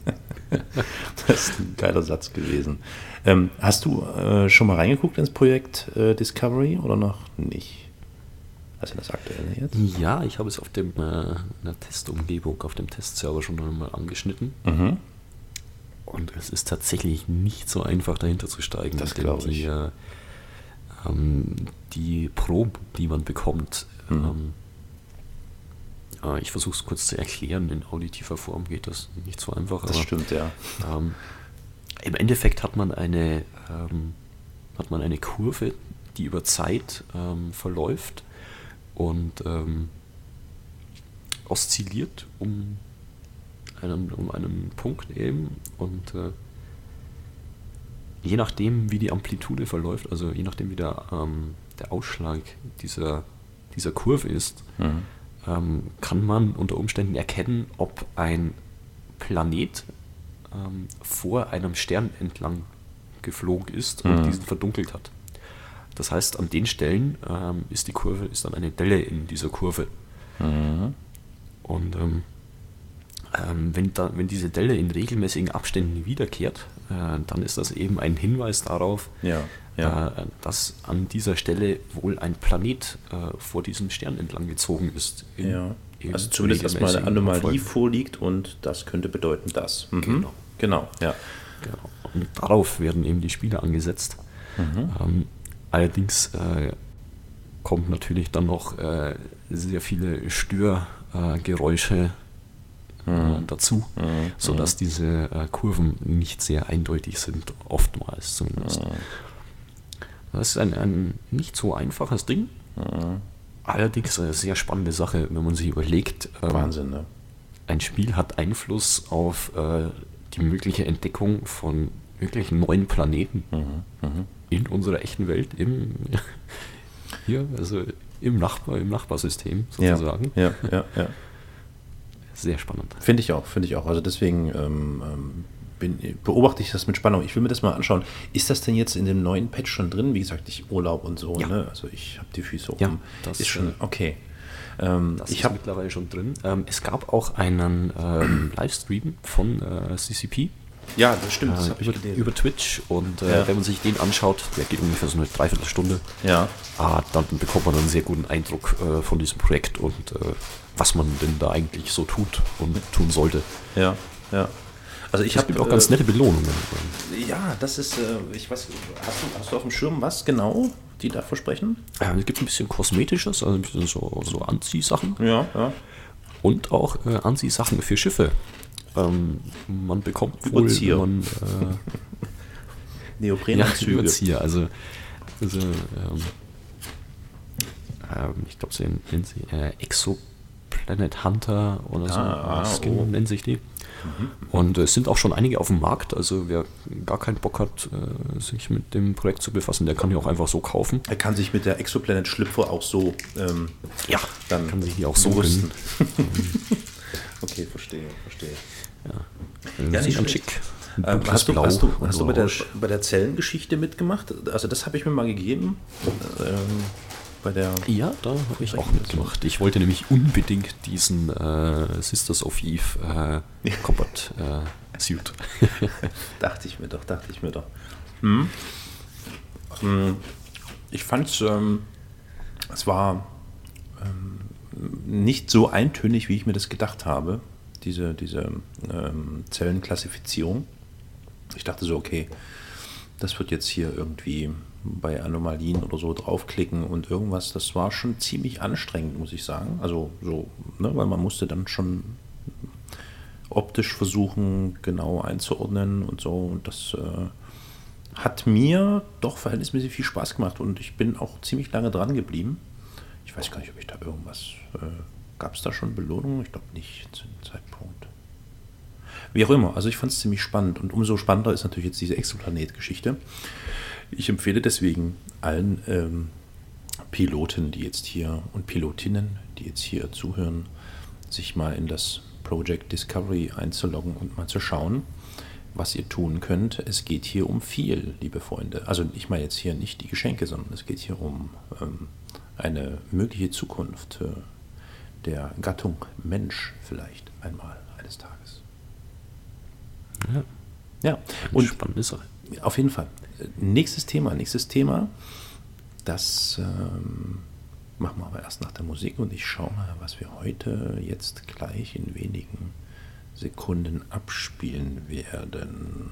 *laughs* das ist ein geiler Satz gewesen. Ähm, hast du äh, schon mal reingeguckt ins Projekt äh, Discovery oder noch nicht? Also das aktuelle jetzt? Ja, ich habe es auf dem, äh, einer Testumgebung, auf dem Testserver schon einmal angeschnitten. Mhm. Und es ist tatsächlich nicht so einfach dahinter zu steigen. Das denn glaub die, ich. äh, ähm, die Probe, die man bekommt, Mhm. ähm, äh, ich versuche es kurz zu erklären, in auditiver Form geht das nicht so einfach. Das aber, stimmt, ja. Ähm, Im Endeffekt hat man eine, ähm, hat man eine Kurve, die über Zeit ähm, verläuft und ähm, oszilliert um einen, um einen Punkt eben und äh, je nachdem, wie die Amplitude verläuft, also je nachdem, wie der, ähm, der Ausschlag dieser, dieser Kurve ist, Mhm. ähm, kann man unter Umständen erkennen, ob ein Planet ähm, vor einem Stern entlang geflogen ist und Mhm. diesen verdunkelt hat. Das heißt, an den Stellen ähm, ist die Kurve, ist dann eine Delle in dieser Kurve. Mhm. Und ähm, ähm, wenn, da, wenn diese Delle in regelmäßigen Abständen wiederkehrt, äh, dann ist das eben ein Hinweis darauf, Ja, ja. Äh, dass an dieser Stelle wohl ein Planet äh, vor diesem Stern entlang gezogen ist. in- Ja. Also zumindest, dass mal eine Anomalie Abfolgen. vorliegt und das könnte bedeuten das. Mhm. Genau. Genau, ja. Genau. Und darauf werden eben die Spiele angesetzt. Mhm. Ähm, allerdings äh, kommt natürlich dann noch äh, sehr viele Störgeräusche äh, Mhm. äh, dazu, sodass diese äh, Kurven nicht sehr eindeutig sind, oftmals zumindest. Mhm. Das ist ein, ein nicht so einfaches Ding. Mhm. Allerdings eine sehr spannende Sache, wenn man sich überlegt, ähm, Wahnsinn, ne? ein Spiel hat Einfluss auf äh, die mögliche Entdeckung von möglichen neuen Planeten Mhm, in unserer echten Welt, im, *laughs* hier, also im Nachbar, im Nachbarsystem Ja, sozusagen. ja, ja, ja. Sehr spannend. Finde ich auch, finde ich auch. Also deswegen ähm, ähm, bin, beobachte ich das mit Spannung. Ich will mir das mal anschauen. Ist das denn jetzt in dem neuen Patch schon drin? Wie gesagt, ich Urlaub und so. Ja. Ne? Also ich habe die Füße oben. Ja, das, ist schon äh, okay. Ähm, Das ich ist habe mittlerweile schon drin. Ähm, es gab auch einen ähm, *clears throat* Livestream von äh, CCP ja, das stimmt. Das äh, habe ich über, gelesen. über Twitch und äh, Ja. wenn man sich den anschaut, der geht ungefähr so eine Dreiviertelstunde, ja, ah, dann bekommt man einen sehr guten Eindruck äh, von diesem Projekt und äh, was man denn da eigentlich so tut und tun sollte. ja, ja. Also ich habe auch ganz nette Belohnungen. Ja, das ist, äh, ich weiß, hast du, hast du auf dem Schirm was genau, die da versprechen? Äh, es gibt ein bisschen Kosmetisches, also ein bisschen so, so Anziehsachen Ja, ja. und auch äh, Anziehsachen für Schiffe. Ähm, man bekommt wohl, Überzieher. wenn man, äh, *laughs* ja, Neoprenanzüge. Überzieher, also, also ähm, ähm, ich glaube, sie nennen sie äh, Exoplanet Hunter oder so. Ah, äh, Skin oh. nennen sich die. Und äh, es sind auch schon einige auf dem Markt. Also wer gar keinen Bock hat, äh, sich mit dem Projekt zu befassen, der kann die auch einfach so kaufen. Er kann sich mit der Exoplanet Schlüpfer auch so ähm, Ja, dann kann sich die auch so rüsten. *laughs* okay, verstehe, verstehe. Ja, sieht nicht schlecht. schick. Ähm, hast du, hast du, hast du bei, der, bei der Zellengeschichte mitgemacht? Also das habe ich mir mal gegeben. Ähm, bei der Ja, da habe ich auch mitgemacht. Ich wollte nämlich unbedingt diesen äh, Sisters of Eve äh, Combat äh, Suit. *laughs* Dachte ich mir doch, dachte ich mir doch. Hm. Hm. Ich fand es, ähm, es war ähm, nicht so eintönig, wie ich mir das gedacht habe, diese, diese ähm, Zellenklassifizierung. Ich dachte so, okay, das wird jetzt hier irgendwie bei Anomalien oder so draufklicken und irgendwas. Das war schon ziemlich anstrengend, muss ich sagen. Also so, ne, weil man musste dann schon optisch versuchen, genau einzuordnen und so. Und das äh, hat mir doch verhältnismäßig viel Spaß gemacht und ich bin auch ziemlich lange dran geblieben. Ich weiß gar nicht, ob ich da irgendwas. Äh, Gab es da schon Belohnungen? Ich glaube nicht zu dem Zeitpunkt. Wie auch immer, also ich fand es ziemlich spannend und umso spannender ist natürlich jetzt diese Exoplanet-Geschichte. Ich empfehle deswegen allen ähm, Piloten, die jetzt hier und Pilotinnen, die jetzt hier zuhören, sich mal in das Project Discovery einzuloggen und mal zu schauen, was ihr tun könnt. Es geht hier um viel, liebe Freunde. Also ich meine jetzt hier nicht die Geschenke, sondern es geht hier um ähm, eine mögliche Zukunft äh, der Gattung Mensch vielleicht einmal eines Tages. Ja, Ja, und spannende Sache. auf jeden Fall. Nächstes Thema, nächstes Thema. Das ähm, machen wir aber erst nach der Musik und ich schaue mal, was wir heute jetzt gleich in wenigen Sekunden abspielen werden.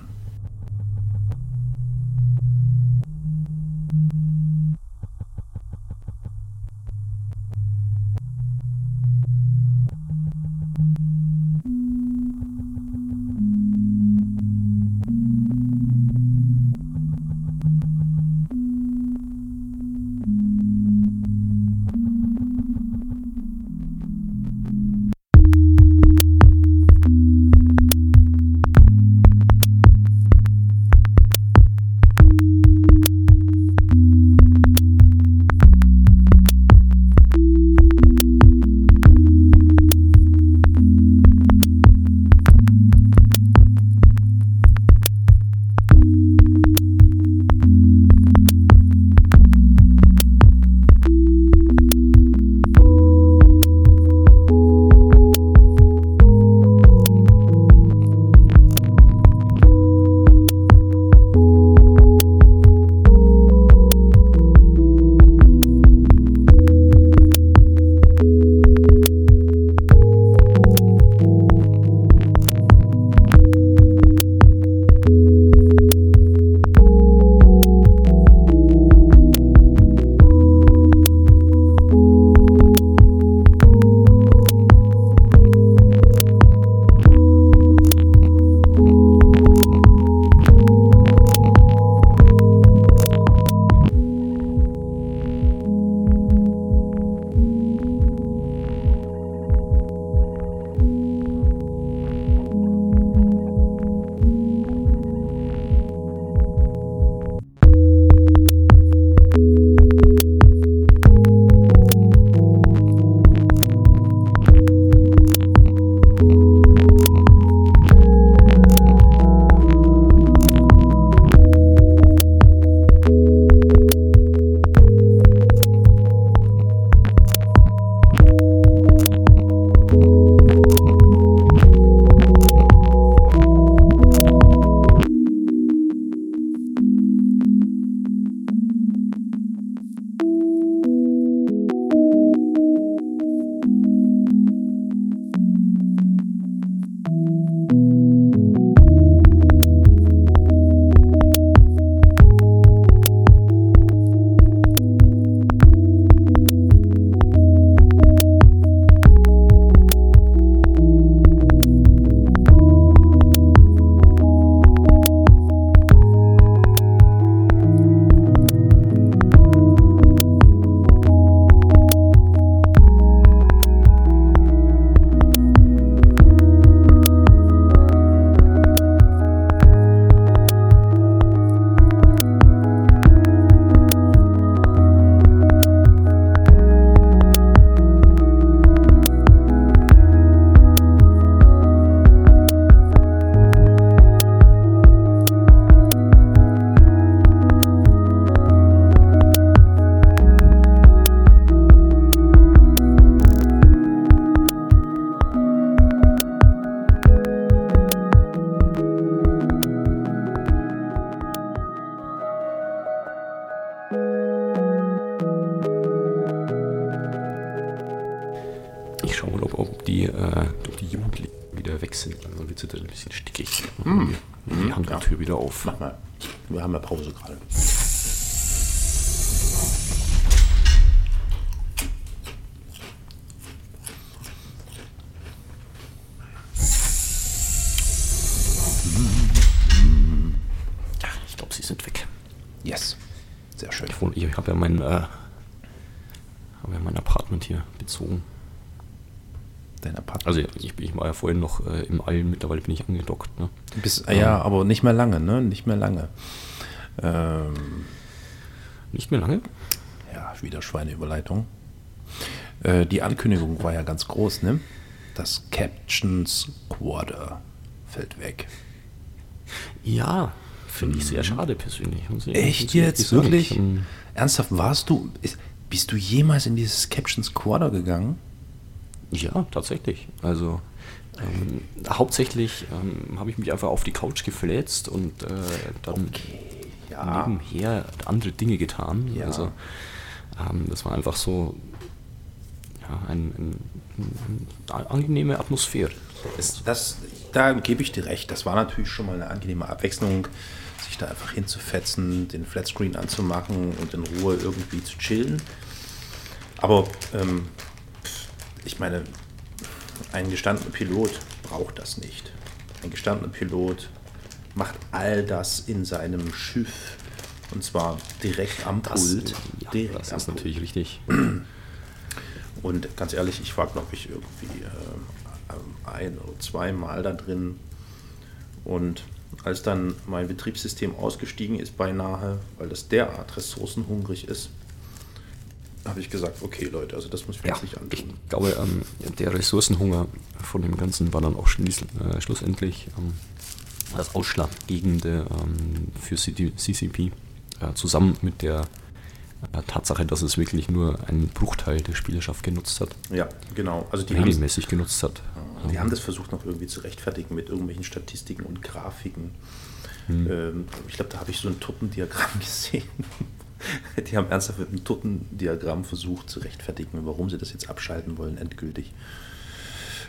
Vorhin noch äh, im All, mittlerweile bin ich angedockt. Ne? Bis, ähm, ja, aber nicht mehr lange, ne? Nicht mehr lange. Ähm, nicht mehr lange? Ja, wieder Schweineüberleitung. Äh, die Ankündigung war ja ganz groß, ne? Das Captions Quarter fällt weg. Ja, finde ich sehr schade persönlich. Ich, Echt jetzt? Wirklich? Ähm, Ernsthaft, warst du, ist, bist du jemals in dieses Captions Quarter gegangen? Ja, tatsächlich. Also ähm, hauptsächlich ähm, habe ich mich einfach auf die Couch gefläzt und äh, dann okay, ja. nebenher andere Dinge getan. Ja. Also ähm, das war einfach so ja, ein, ein, eine angenehme Atmosphäre. Das, das, da gebe ich dir recht. Das war natürlich schon mal eine angenehme Abwechslung, sich da einfach hinzufetzen, den Flatscreen anzumachen und in Ruhe irgendwie zu chillen. Aber ähm, ich meine, ein gestandener Pilot braucht das nicht. Ein gestandener Pilot macht all das in seinem Schiff und zwar direkt am Pult. Ja, direkt das ist Pult. natürlich richtig. *clears throat* Und ganz ehrlich, ich war, glaube ich, irgendwie äh, ein oder zweimal da drin. Und als dann mein Betriebssystem ausgestiegen ist beinahe, weil das derart ressourcenhungrig ist, habe ich gesagt, okay Leute, also das muss ich mir ja, jetzt nicht antun. Ich glaube, ähm, der Ressourcenhunger von dem Ganzen war dann auch äh, schlussendlich ähm, das Ausschlaggebende ähm, für CCP, äh, zusammen mit der äh, Tatsache, dass es wirklich nur einen Bruchteil der Spielerschaft genutzt hat. Ja, genau. Also die regelmäßig genutzt hat. Die haben das versucht noch irgendwie zu rechtfertigen mit irgendwelchen Statistiken und Grafiken. Hm. Ähm, ich glaube, da habe ich so ein Tuppendiagramm *laughs* gesehen, *laughs* Die haben ernsthaft mit einem Tuttendiagramm versucht zu rechtfertigen, warum sie das jetzt abschalten wollen, endgültig.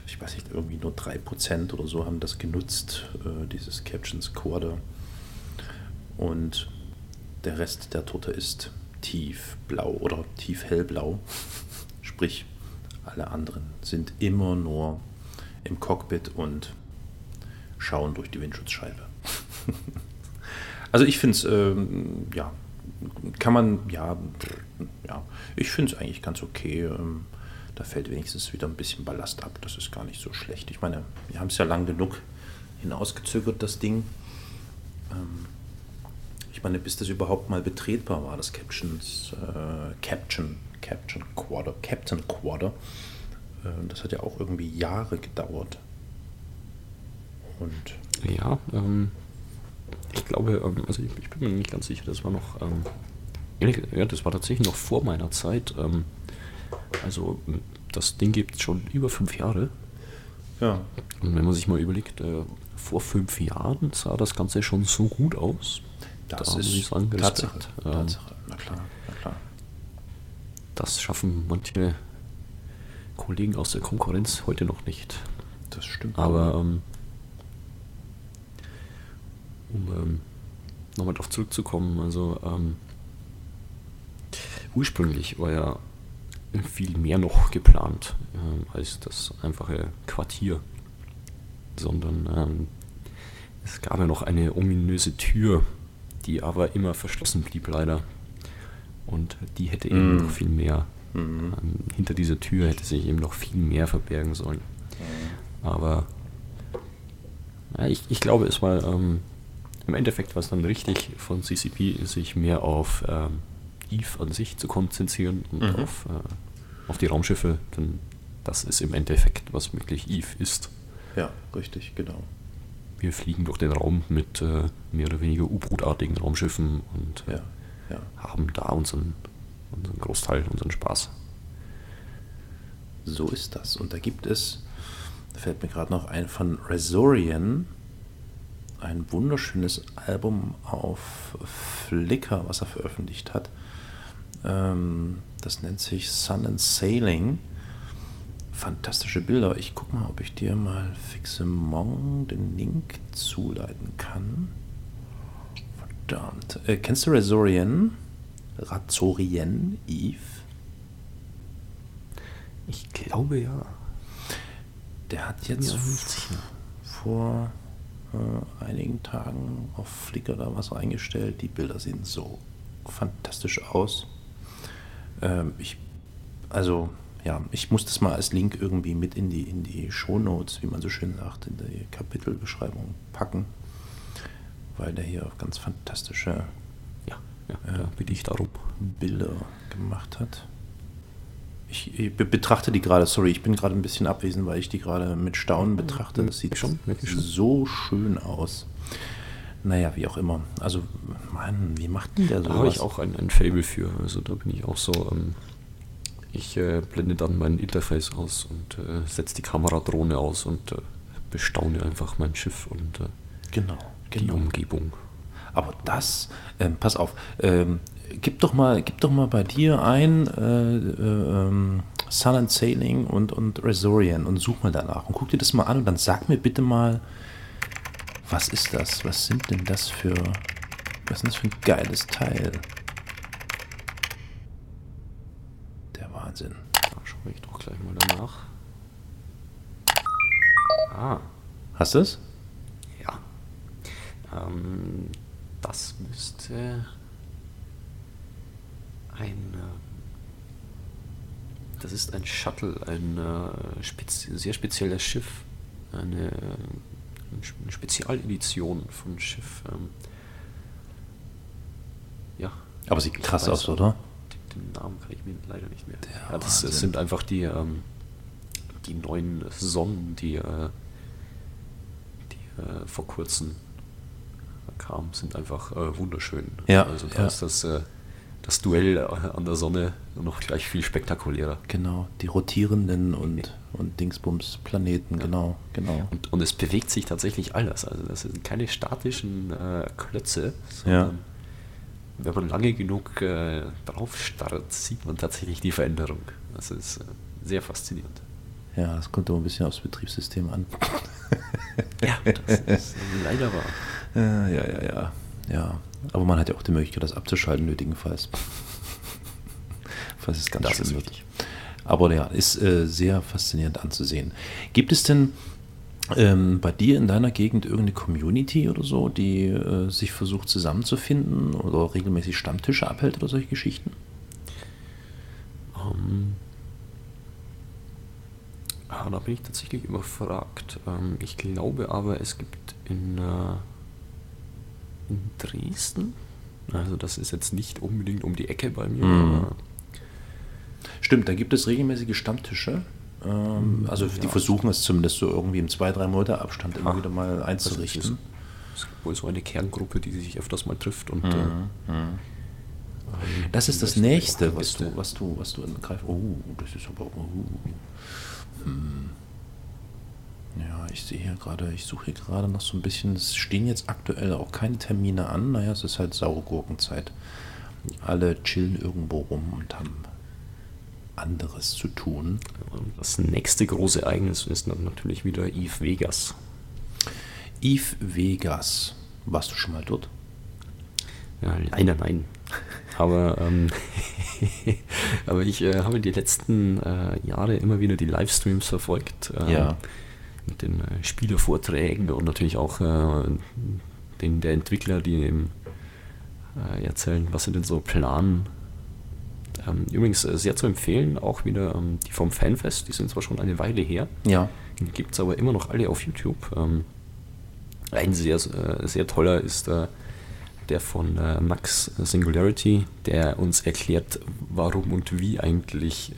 Ich weiß nicht, irgendwie nur 3% oder so haben das genutzt, äh, dieses Captions Quarter. Und der Rest der Torte ist tiefblau oder tief hellblau. *laughs* Sprich, alle anderen sind immer nur im Cockpit und schauen durch die Windschutzscheibe. *laughs* also ich finde es, ähm, ja, kann man, ja, ja ich finde es eigentlich ganz okay. Ähm, da fällt wenigstens wieder ein bisschen Ballast ab. Das ist gar nicht so schlecht. Ich meine, wir haben es ja lang genug hinausgezögert, das Ding. Ähm, ich meine, bis das überhaupt mal betretbar war, das Captions, äh, Caption, Caption Quarter, Captain Quarter, äh, das hat ja auch irgendwie Jahre gedauert. Und ja, ähm, ich glaube, ähm, also ich, ich, bin mir nicht ganz sicher, das war noch, ähm, ja, das war tatsächlich noch vor meiner Zeit. Ähm, also das Ding gibt es schon über fünf Jahre. Ja. Und wenn man sich mal überlegt, äh, vor fünf Jahren sah das Ganze schon so gut aus. Das da ist ich sagen, Tatsache. Ähm, Tatsache. Na klar, na klar. Das schaffen manche Kollegen aus der Konkurrenz heute noch nicht. Das stimmt. Aber ähm, um ähm, nochmal darauf zurückzukommen, also ähm, ursprünglich war ja viel mehr noch geplant äh, als das einfache Quartier, sondern ähm, es gab ja noch eine ominöse Tür, die aber immer verschlossen blieb leider. Und die hätte eben mm. noch viel mehr. Mm. Ähm, hinter dieser Tür hätte sich eben noch viel mehr verbergen sollen. Mm. Aber ja, ich, ich glaube, es war ähm, im Endeffekt war es dann richtig von CCP, sich mehr auf ähm, Eve an sich zu konzentrieren und mhm. auf, äh, auf die Raumschiffe, denn das ist im Endeffekt, was wirklich Eve ist. Ja, richtig, genau. Wir fliegen durch den Raum mit äh, mehr oder weniger U-Boot-artigen Raumschiffen und ja, ja. haben da unseren, unseren Großteil, unseren Spaß. So ist das. Und da gibt es, da fällt mir gerade noch ein, von Resorian, ein wunderschönes Album auf Flickr, was er veröffentlicht hat. Ähm, das nennt sich Sun and Sailing fantastische Bilder. Ich guck mal, ob ich dir mal fixement den Link zuleiten kann. Verdammt. Äh, kennst du Razorian? Razorien, Eve? Ich glaube ja. Der hat jetzt vor äh, einigen Tagen auf Flickr da was eingestellt. Die Bilder sehen so fantastisch aus. Ähm, ich, also, ja, ich muss das mal als Link irgendwie mit in die, in die Shownotes, wie man so schön sagt, in die Kapitelbeschreibung packen, weil der hier ganz fantastische Ja, ja, da bitte ich darum. Bilder gemacht hat. Ich, ich be- betrachte die gerade, sorry, ich bin gerade ein bisschen abwesend, weil ich die gerade mit Staunen betrachte. Das sieht schon, so schön aus. Naja, wie auch immer. Also, Mann, wie macht der Da habe ich auch ein, ein Fable für. Also da bin ich auch so. Ähm, ich äh, blende dann mein Interface aus und äh, setze die Kameradrohne aus und äh, bestaune einfach mein Schiff und äh, Genau, die genau. Umgebung. Aber das, ähm, pass auf, ähm, gib doch mal, gib doch mal bei dir ein äh, äh, ähm, Sun and Sailing und, und Razorian und such mal danach und guck dir das mal an und dann sag mir bitte mal, was ist das? Was sind denn das für, was ist das für ein geiles Teil? Der Wahnsinn. Da schaue ich doch gleich mal danach. Ah, Hast du es? ja. Ähm, das müsste ein. Äh, das ist ein Shuttle, ein äh, spezi sehr spezielles Schiff. Eine, eine Spezialedition von Schiff. Ähm, ja. Aber sieht krass weiß aus, oder? Den, Namen kann ich mir leider nicht mehr. Der ja, das, das sind einfach die, ähm, die neuen Sonnen, die, äh, die äh, vor kurzem kamen, sind einfach äh, wunderschön. Ja, also da ja. ist das, äh, das Duell äh, an der Sonne noch gleich viel spektakulärer. Genau, die rotierenden und, und Dingsbums-Planeten, genau, genau. Und, und es bewegt sich tatsächlich alles. Also das sind keine statischen äh, Klötze, Ja. sondern wenn man lange genug äh, drauf starrt, sieht man tatsächlich die Veränderung. Das ist äh, sehr faszinierend. Ja, das kommt aber ein bisschen aufs Betriebssystem an. Ja, das ist leider wahr. *laughs* Ja, ja, ja, ja. Ja, aber man hat ja auch die Möglichkeit, das abzuschalten, nötigenfalls. Falls es ganz Das schlimm ist wird. richtig. Aber ja, ist äh, sehr faszinierend anzusehen. Gibt es denn ähm, bei dir in deiner Gegend irgendeine Community oder so, die äh, sich versucht zusammenzufinden oder regelmäßig Stammtische abhält oder solche Geschichten? Ähm, ah, da bin ich tatsächlich überfragt. Ähm, ich glaube aber, es gibt in, äh, in Dresden, also das ist jetzt nicht unbedingt um die Ecke bei mir, Mhm. Stimmt, da gibt es regelmäßige Stammtische. Ähm, also die ja. versuchen es zumindest so irgendwie im zwei, drei Monate Abstand immer wieder mal also es, einzurichten. gibt wohl so eine Kerngruppe, die sich öfters mal trifft und äh, Mhm. ähm, Das ist das nächste, was du, was du, was du angreifst. Oh, das ist aber. Oh. Hm. Ja, ich sehe hier gerade, ich suche hier gerade noch so ein bisschen. Es stehen jetzt aktuell auch keine Termine an. Naja, es ist halt saure Gurkenzeit. Alle chillen irgendwo rum und haben anderes zu tun. Das nächste große Ereignis ist natürlich wieder Eve Vegas. Eve Vegas. Warst du schon mal dort? Ja, leider nein. Aber, ähm, *laughs* aber ich äh, habe die letzten äh, Jahre immer wieder die Livestreams verfolgt. ähm, Ja. Mit den äh, Spielervorträgen und natürlich auch äh, den der Entwickler, die eben, äh, erzählen, was sie denn so planen. Ähm, übrigens äh, sehr zu empfehlen, auch wieder ähm, die vom Fanfest, die sind zwar schon eine Weile her, Ja. Gibt es aber immer noch alle auf YouTube. Ähm, ein sehr, äh, sehr toller ist der von Max Singularity, der uns erklärt, warum und wie eigentlich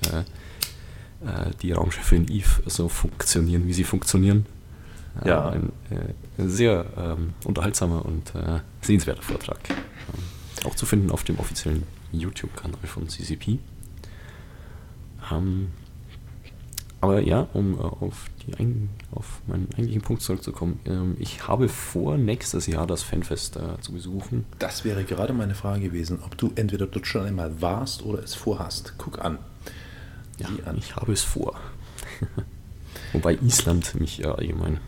äh, die Raumschiffe in Eve so funktionieren, wie sie funktionieren. Äh, Ja. Ein äh, sehr ähm, unterhaltsamer und äh, sehenswerter Vortrag. Ähm, auch zu finden auf dem offiziellen YouTube-Kanal von CCP. Ähm, aber ja, um äh, auf, die ein, auf meinen eigentlichen Punkt zurückzukommen, ähm, ich habe vor, nächstes Jahr das Fanfest äh, zu besuchen. Das wäre gerade meine Frage gewesen, ob du entweder dort schon einmal warst oder es vorhast. Guck an ja, an. Ich habe es vor. *laughs* Wobei Island mich ja allgemein äh,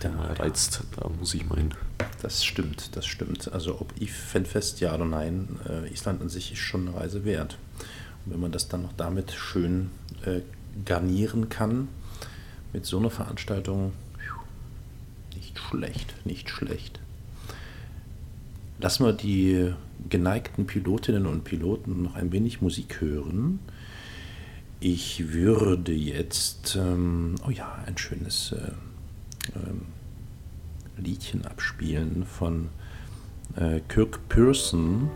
da, reizt, da muss ich meinen. Das stimmt, das stimmt. Also ob IF-Fanfest, ja oder nein, äh, Island an sich ist schon eine Reise wert. Und wenn man das dann noch damit schön äh, garnieren kann, mit so einer Veranstaltung, nicht schlecht, nicht schlecht. Lassen wir die geneigten Pilotinnen und Piloten noch ein wenig Musik hören ich würde jetzt, ähm, oh ja, ein schönes äh, äh, Liedchen abspielen von äh, Kirk Pearson.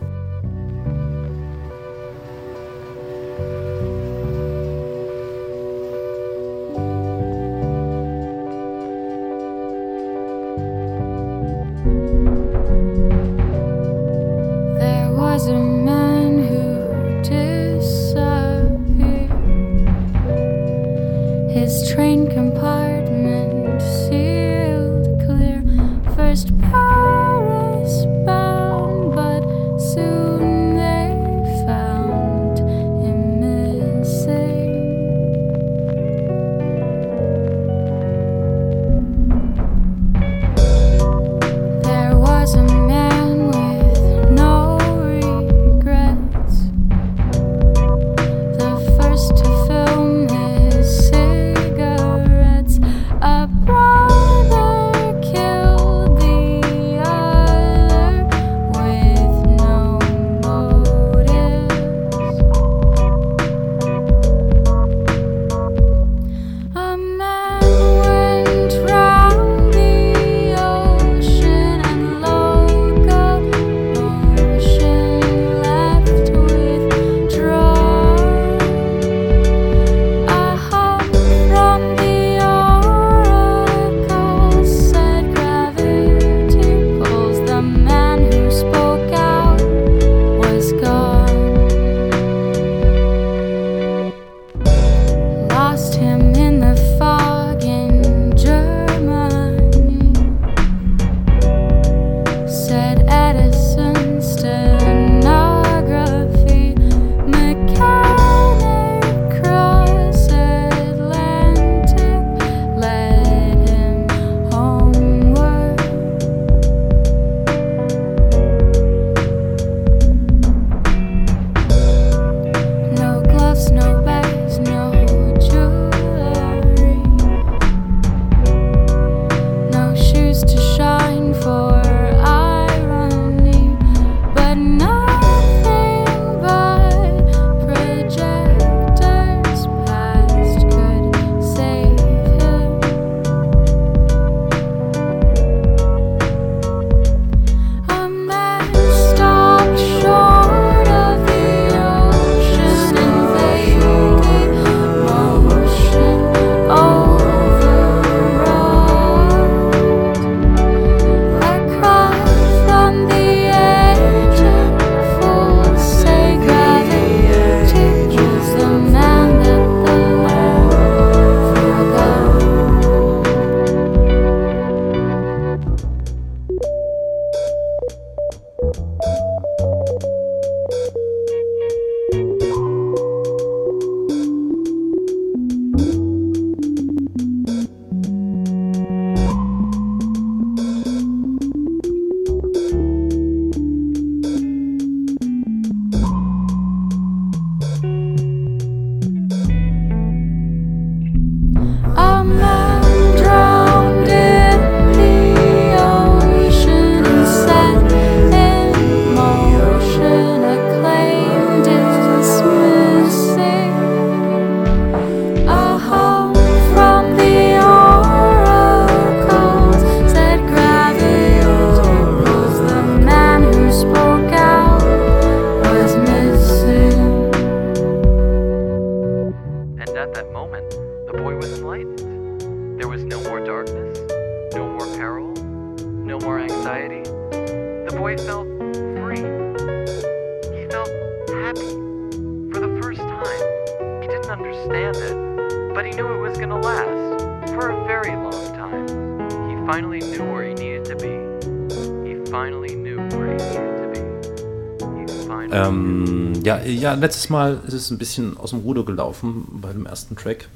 ja, letztes Mal ist es ein bisschen aus dem Ruder gelaufen bei dem ersten Track.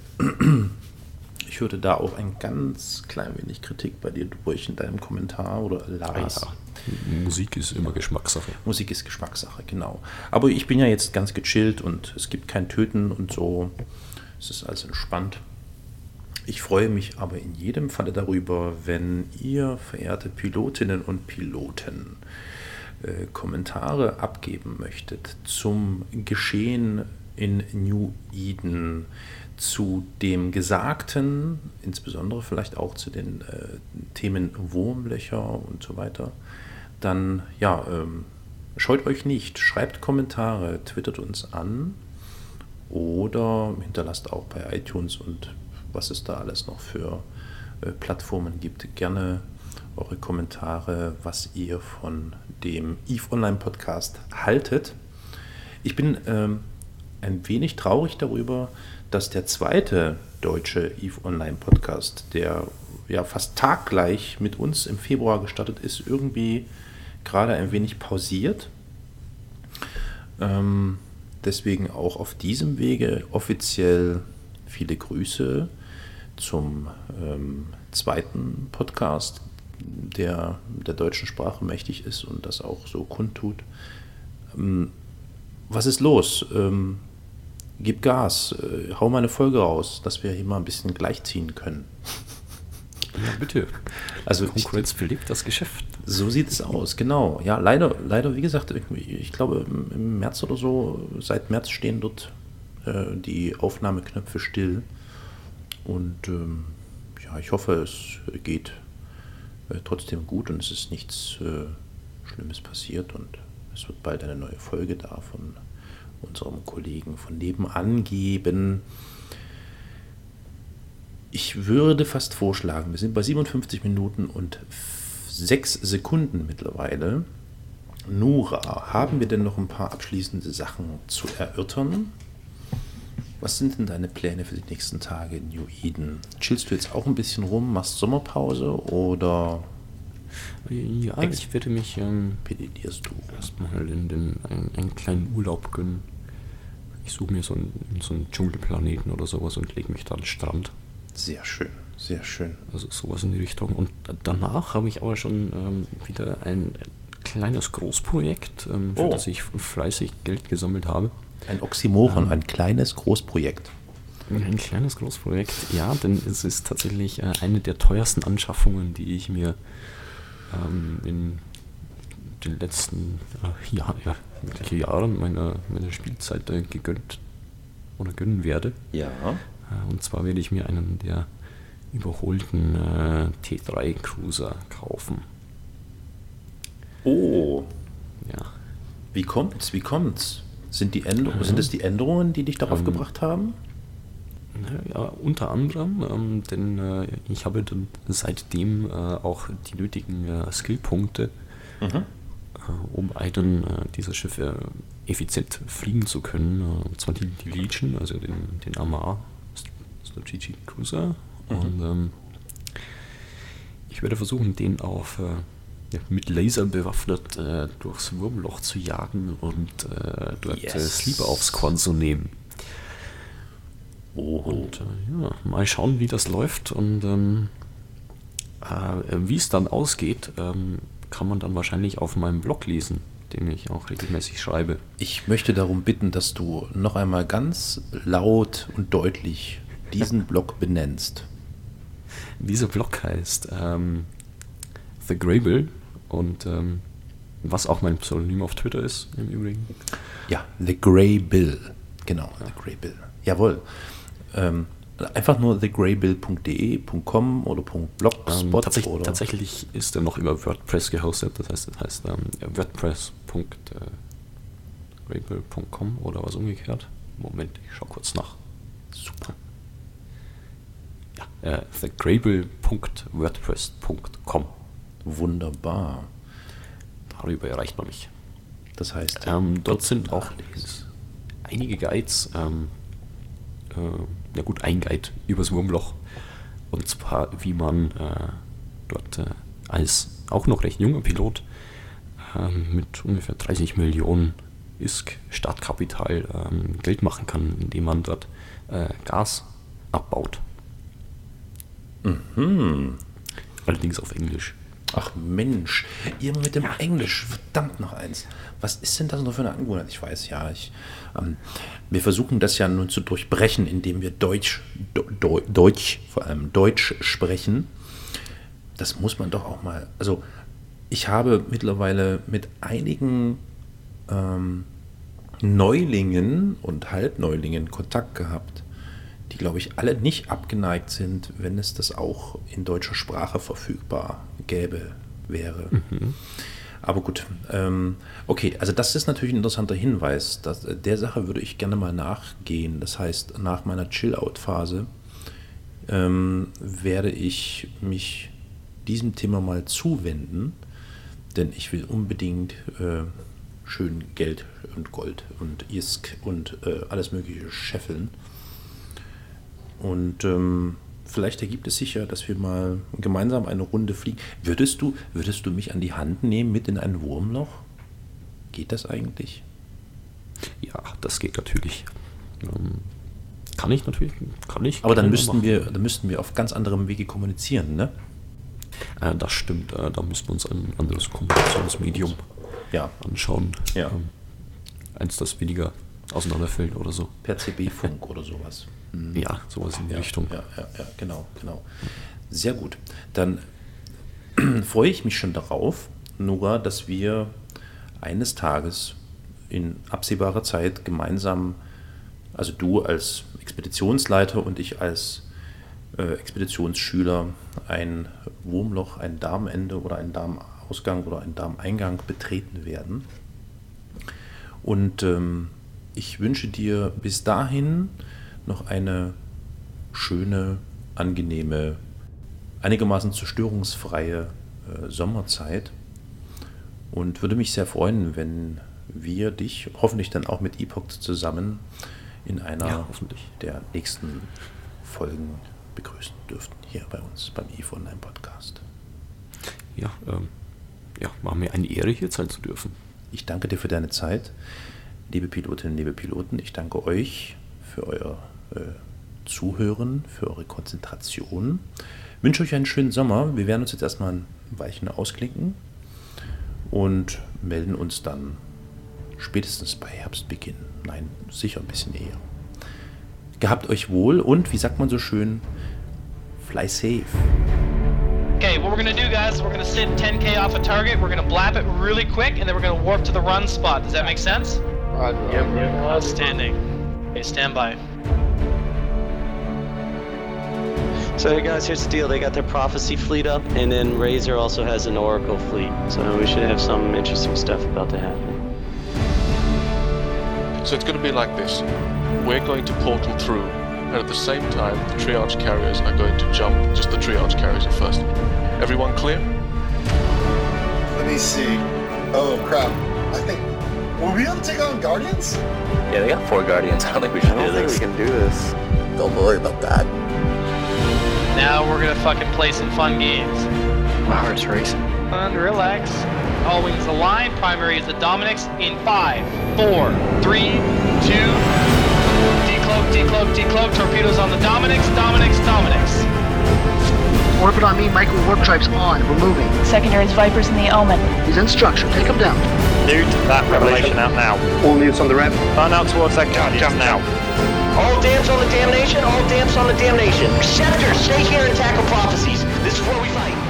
Ich hörte da auch ein ganz klein wenig Kritik bei dir durch in deinem Kommentar oder Lars. Ah. Musik ist immer Geschmackssache. Musik ist Geschmackssache, genau. Aber ich bin ja jetzt ganz gechillt und es gibt kein Töten und so. Es ist alles entspannt. Ich freue mich aber in jedem Falle darüber, wenn ihr, verehrte Pilotinnen und Piloten, äh, Kommentare abgeben möchtet zum Geschehen in New Eden, zu dem Gesagten, insbesondere vielleicht auch zu den äh, Themen Wurmlöcher und so weiter, dann ja, ähm, scheut euch nicht, schreibt Kommentare, twittert uns an oder hinterlasst auch bei iTunes und was es da alles noch für äh, Plattformen gibt, gerne eure Kommentare, was ihr von dem EVE Online Podcast haltet. Ich bin ähm, ein wenig traurig darüber, dass der zweite deutsche EVE Online Podcast, der ja fast taggleich mit uns im Februar gestartet ist, irgendwie gerade ein wenig pausiert. Ähm, deswegen auch auf diesem Wege offiziell viele Grüße zum ähm, zweiten Podcast, der der deutschen Sprache mächtig ist und das auch so kundtut. Ähm, was ist los? Ähm, gib Gas, äh, hau mal eine Folge raus, dass wir hier mal ein bisschen gleichziehen können. Ja, bitte. Also Konkurrenz belebt das Geschäft. So sieht es aus, genau. Ja, leider, leider, wie gesagt, irgendwie, ich glaube im, März oder so, seit März stehen dort äh, die Aufnahmeknöpfe still. Und ähm, ja, ich hoffe, es geht trotzdem gut und es ist nichts äh, Schlimmes passiert und es wird bald eine neue Folge da von unserem Kollegen von nebenan geben. Ich würde fast vorschlagen, wir sind bei 57 Minuten und 6 Sekunden mittlerweile. Nora, haben wir denn noch ein paar abschließende Sachen zu erörtern? Was sind denn deine Pläne für die nächsten Tage in New Eden? Chillst du jetzt auch ein bisschen rum, machst Sommerpause oder Ja, ich werde mich ähm, du? erstmal in den, einen, einen kleinen Urlaub gönnen. Ich suche mir so einen, so einen Dschungelplaneten oder sowas und lege mich da an den Strand. Sehr schön, sehr schön. Also sowas in die Richtung. Und danach habe ich aber schon ähm, wieder ein kleines Großprojekt, ähm, für Oh. das ich fleißig Geld gesammelt habe. Ein Oxymoron, ein kleines Großprojekt. Ein kleines Großprojekt, ja, denn es ist tatsächlich äh, eine der teuersten Anschaffungen, die ich mir ähm, in den letzten äh, Jahr, ja, Jahren meiner, meiner Spielzeit äh, gegönnt oder gönnen werde. Ja. Äh, Und zwar werde ich mir einen der überholten äh, T3 Cruiser kaufen. Oh, Ja. wie kommt's? Wie kommt's? Sind, die Änderungen, sind es die Änderungen, die dich darauf Ähm, gebracht haben? Ja, unter anderem, ähm, denn äh, ich habe dann seitdem äh, auch die nötigen äh, Skillpunkte, Mhm. äh, um einen äh, dieser Schiffe effizient fliegen zu können. Äh, und zwar die, die Legion, also den, den Amar Strategic Cruiser. Mhm. Und ähm, ich werde versuchen, den auf ja, mit Laser bewaffnet äh, durchs Wurmloch zu jagen und äh, dort äh, Yes. Sleeper aufs Korn zu nehmen. Oh, Und äh, ja, mal schauen, wie das läuft und ähm, äh, wie es dann ausgeht, ähm, kann man dann wahrscheinlich auf meinem Blog lesen, den ich auch regelmäßig schreibe. Ich möchte darum bitten, dass du noch einmal ganz laut und deutlich diesen *laughs* Blog benennst. Dieser Blog heißt ähm, The Grable und ähm, was auch mein Pseudonym auf Twitter ist im Übrigen. Ja, The Grey Bill. Genau, The Grey Bill. Jawohl. Ähm, einfach nur thegreybill.de.com oder Ähm, .blogspot tatsächlich, oder tatsächlich ist er noch über WordPress gehostet, das heißt, das heißt ähm, wordpress.grable.com oder was umgekehrt. Moment, ich schau kurz nach. super. Ja, äh, thegrable.wordpress.com. Wunderbar. Darüber erreicht man mich. Das heißt, Ähm, dort sind auch nachlesen. einige Guides. Ähm, äh, ja gut, ein Guide übers Wurmloch. Und zwar, wie man äh, dort äh, als auch noch recht junger Pilot ähm, mit ungefähr 30 Millionen ISK Startkapital ähm, Geld machen kann, indem man dort äh, Gas abbaut. Allerdings auf Englisch. Ach Mensch, ihr mit dem Englisch, verdammt noch eins. Was ist denn das noch für eine Angewohnheit? Ich weiß ja, ich, ähm, wir versuchen das ja nun zu durchbrechen, indem wir Deutsch, Do, Do, Deutsch, vor allem Deutsch sprechen. Das muss man doch auch mal. Also, ich habe mittlerweile mit einigen ähm, Neulingen und Halbneulingen Kontakt gehabt, die, glaube ich, alle nicht abgeneigt sind, wenn es das auch in deutscher Sprache verfügbar gäbe, wäre. Aber gut, ähm, okay, also das ist natürlich ein interessanter Hinweis. Das, der Sache würde ich gerne mal nachgehen. Das heißt, nach meiner Chill-Out-Phase ähm, werde ich mich diesem Thema mal zuwenden, denn ich will unbedingt äh, schön Geld und Gold und Isk und äh, alles Mögliche scheffeln. Und ähm, vielleicht ergibt es sich ja, dass wir mal gemeinsam eine Runde fliegen. Würdest du, würdest du mich an die Hand nehmen mit in ein Wurmloch? Geht das eigentlich? Ja, das geht natürlich. Ähm, kann ich natürlich, kann ich. Aber dann müssten machen. wir, dann müssten wir auf ganz anderem Wege kommunizieren, ne? Äh, das stimmt, äh, da müssten wir uns ein anderes Kommunikationsmedium Ja, anschauen. Ja. Ähm, eins, das weniger auseinanderfällt oder so. per CB-Funk oder sowas. Hm. Ja, sowas in die ja, Richtung. Ja, ja, ja, genau, genau. Sehr gut. Dann *clears throat* freue ich mich schon darauf, Nora, dass wir eines Tages in absehbarer Zeit gemeinsam, also du als Expeditionsleiter und ich als äh, Expeditionsschüler, ein Wurmloch, ein Darmende oder ein Darmausgang oder ein Darmeingang betreten werden. Und ähm, ich wünsche dir bis dahin noch eine schöne, angenehme, einigermaßen zerstörungsfreie äh, Sommerzeit und würde mich sehr freuen, wenn wir dich hoffentlich dann auch mit Epoch zusammen in einer Ja, hoffentlich. der nächsten Folgen begrüßen dürften hier bei uns beim EVO Online Podcast. Ja, ähm, ja, war mir eine Ehre, hier sein zu dürfen. Ich danke dir für deine Zeit, liebe Pilotinnen, liebe Piloten. Ich danke euch für euer Zuhören, für eure Konzentration. Wünsche euch einen schönen Sommer. Wir werden uns jetzt erstmal ein Weilchen ausklinken und melden uns dann spätestens bei Herbstbeginn. Nein, sicher ein bisschen eher. Gehabt euch wohl und, wie sagt man so schön, fly safe. Okay, what we're gonna do, guys, we're gonna sit 10k off a target. We're gonna blap it really quick, and then we're gonna warp to the run spot. Does that make sense? Yep. Outstanding. Okay, stand by. So hey guys, here's the deal. They got their prophecy fleet up, and then Razor also has an Oracle fleet. So we should have some interesting stuff about to happen. So it's going to be like this. We're going to portal through, and at the same time, the triage carriers are going to jump. Just the triage carriers at first. Everyone clear? Let me see. Oh crap. I think. Will we be able to take on Guardians? Yeah, they got four guardians. *laughs* I don't think we should I don't do think this. we can do this. Don't worry about that. Now we're gonna fucking play some fun games. My heart's racing. Fun, relax. All wings aligned. Primary is the Dominics in five, four, three, two. Decloak, decloak, decloak. Torpedoes on the Dominics. Dominics, Dominics. Orbit on me, micro warp drives on. We're moving. Secondaries Vipers in the Omen. He's in structure. Take him down. Nude that revelation out now. All newts on the rev. Burn out towards that guardian now. All damps on the damnation, all damps on the damnation. Scepter, stay here and tackle prophecies. This is where we fight.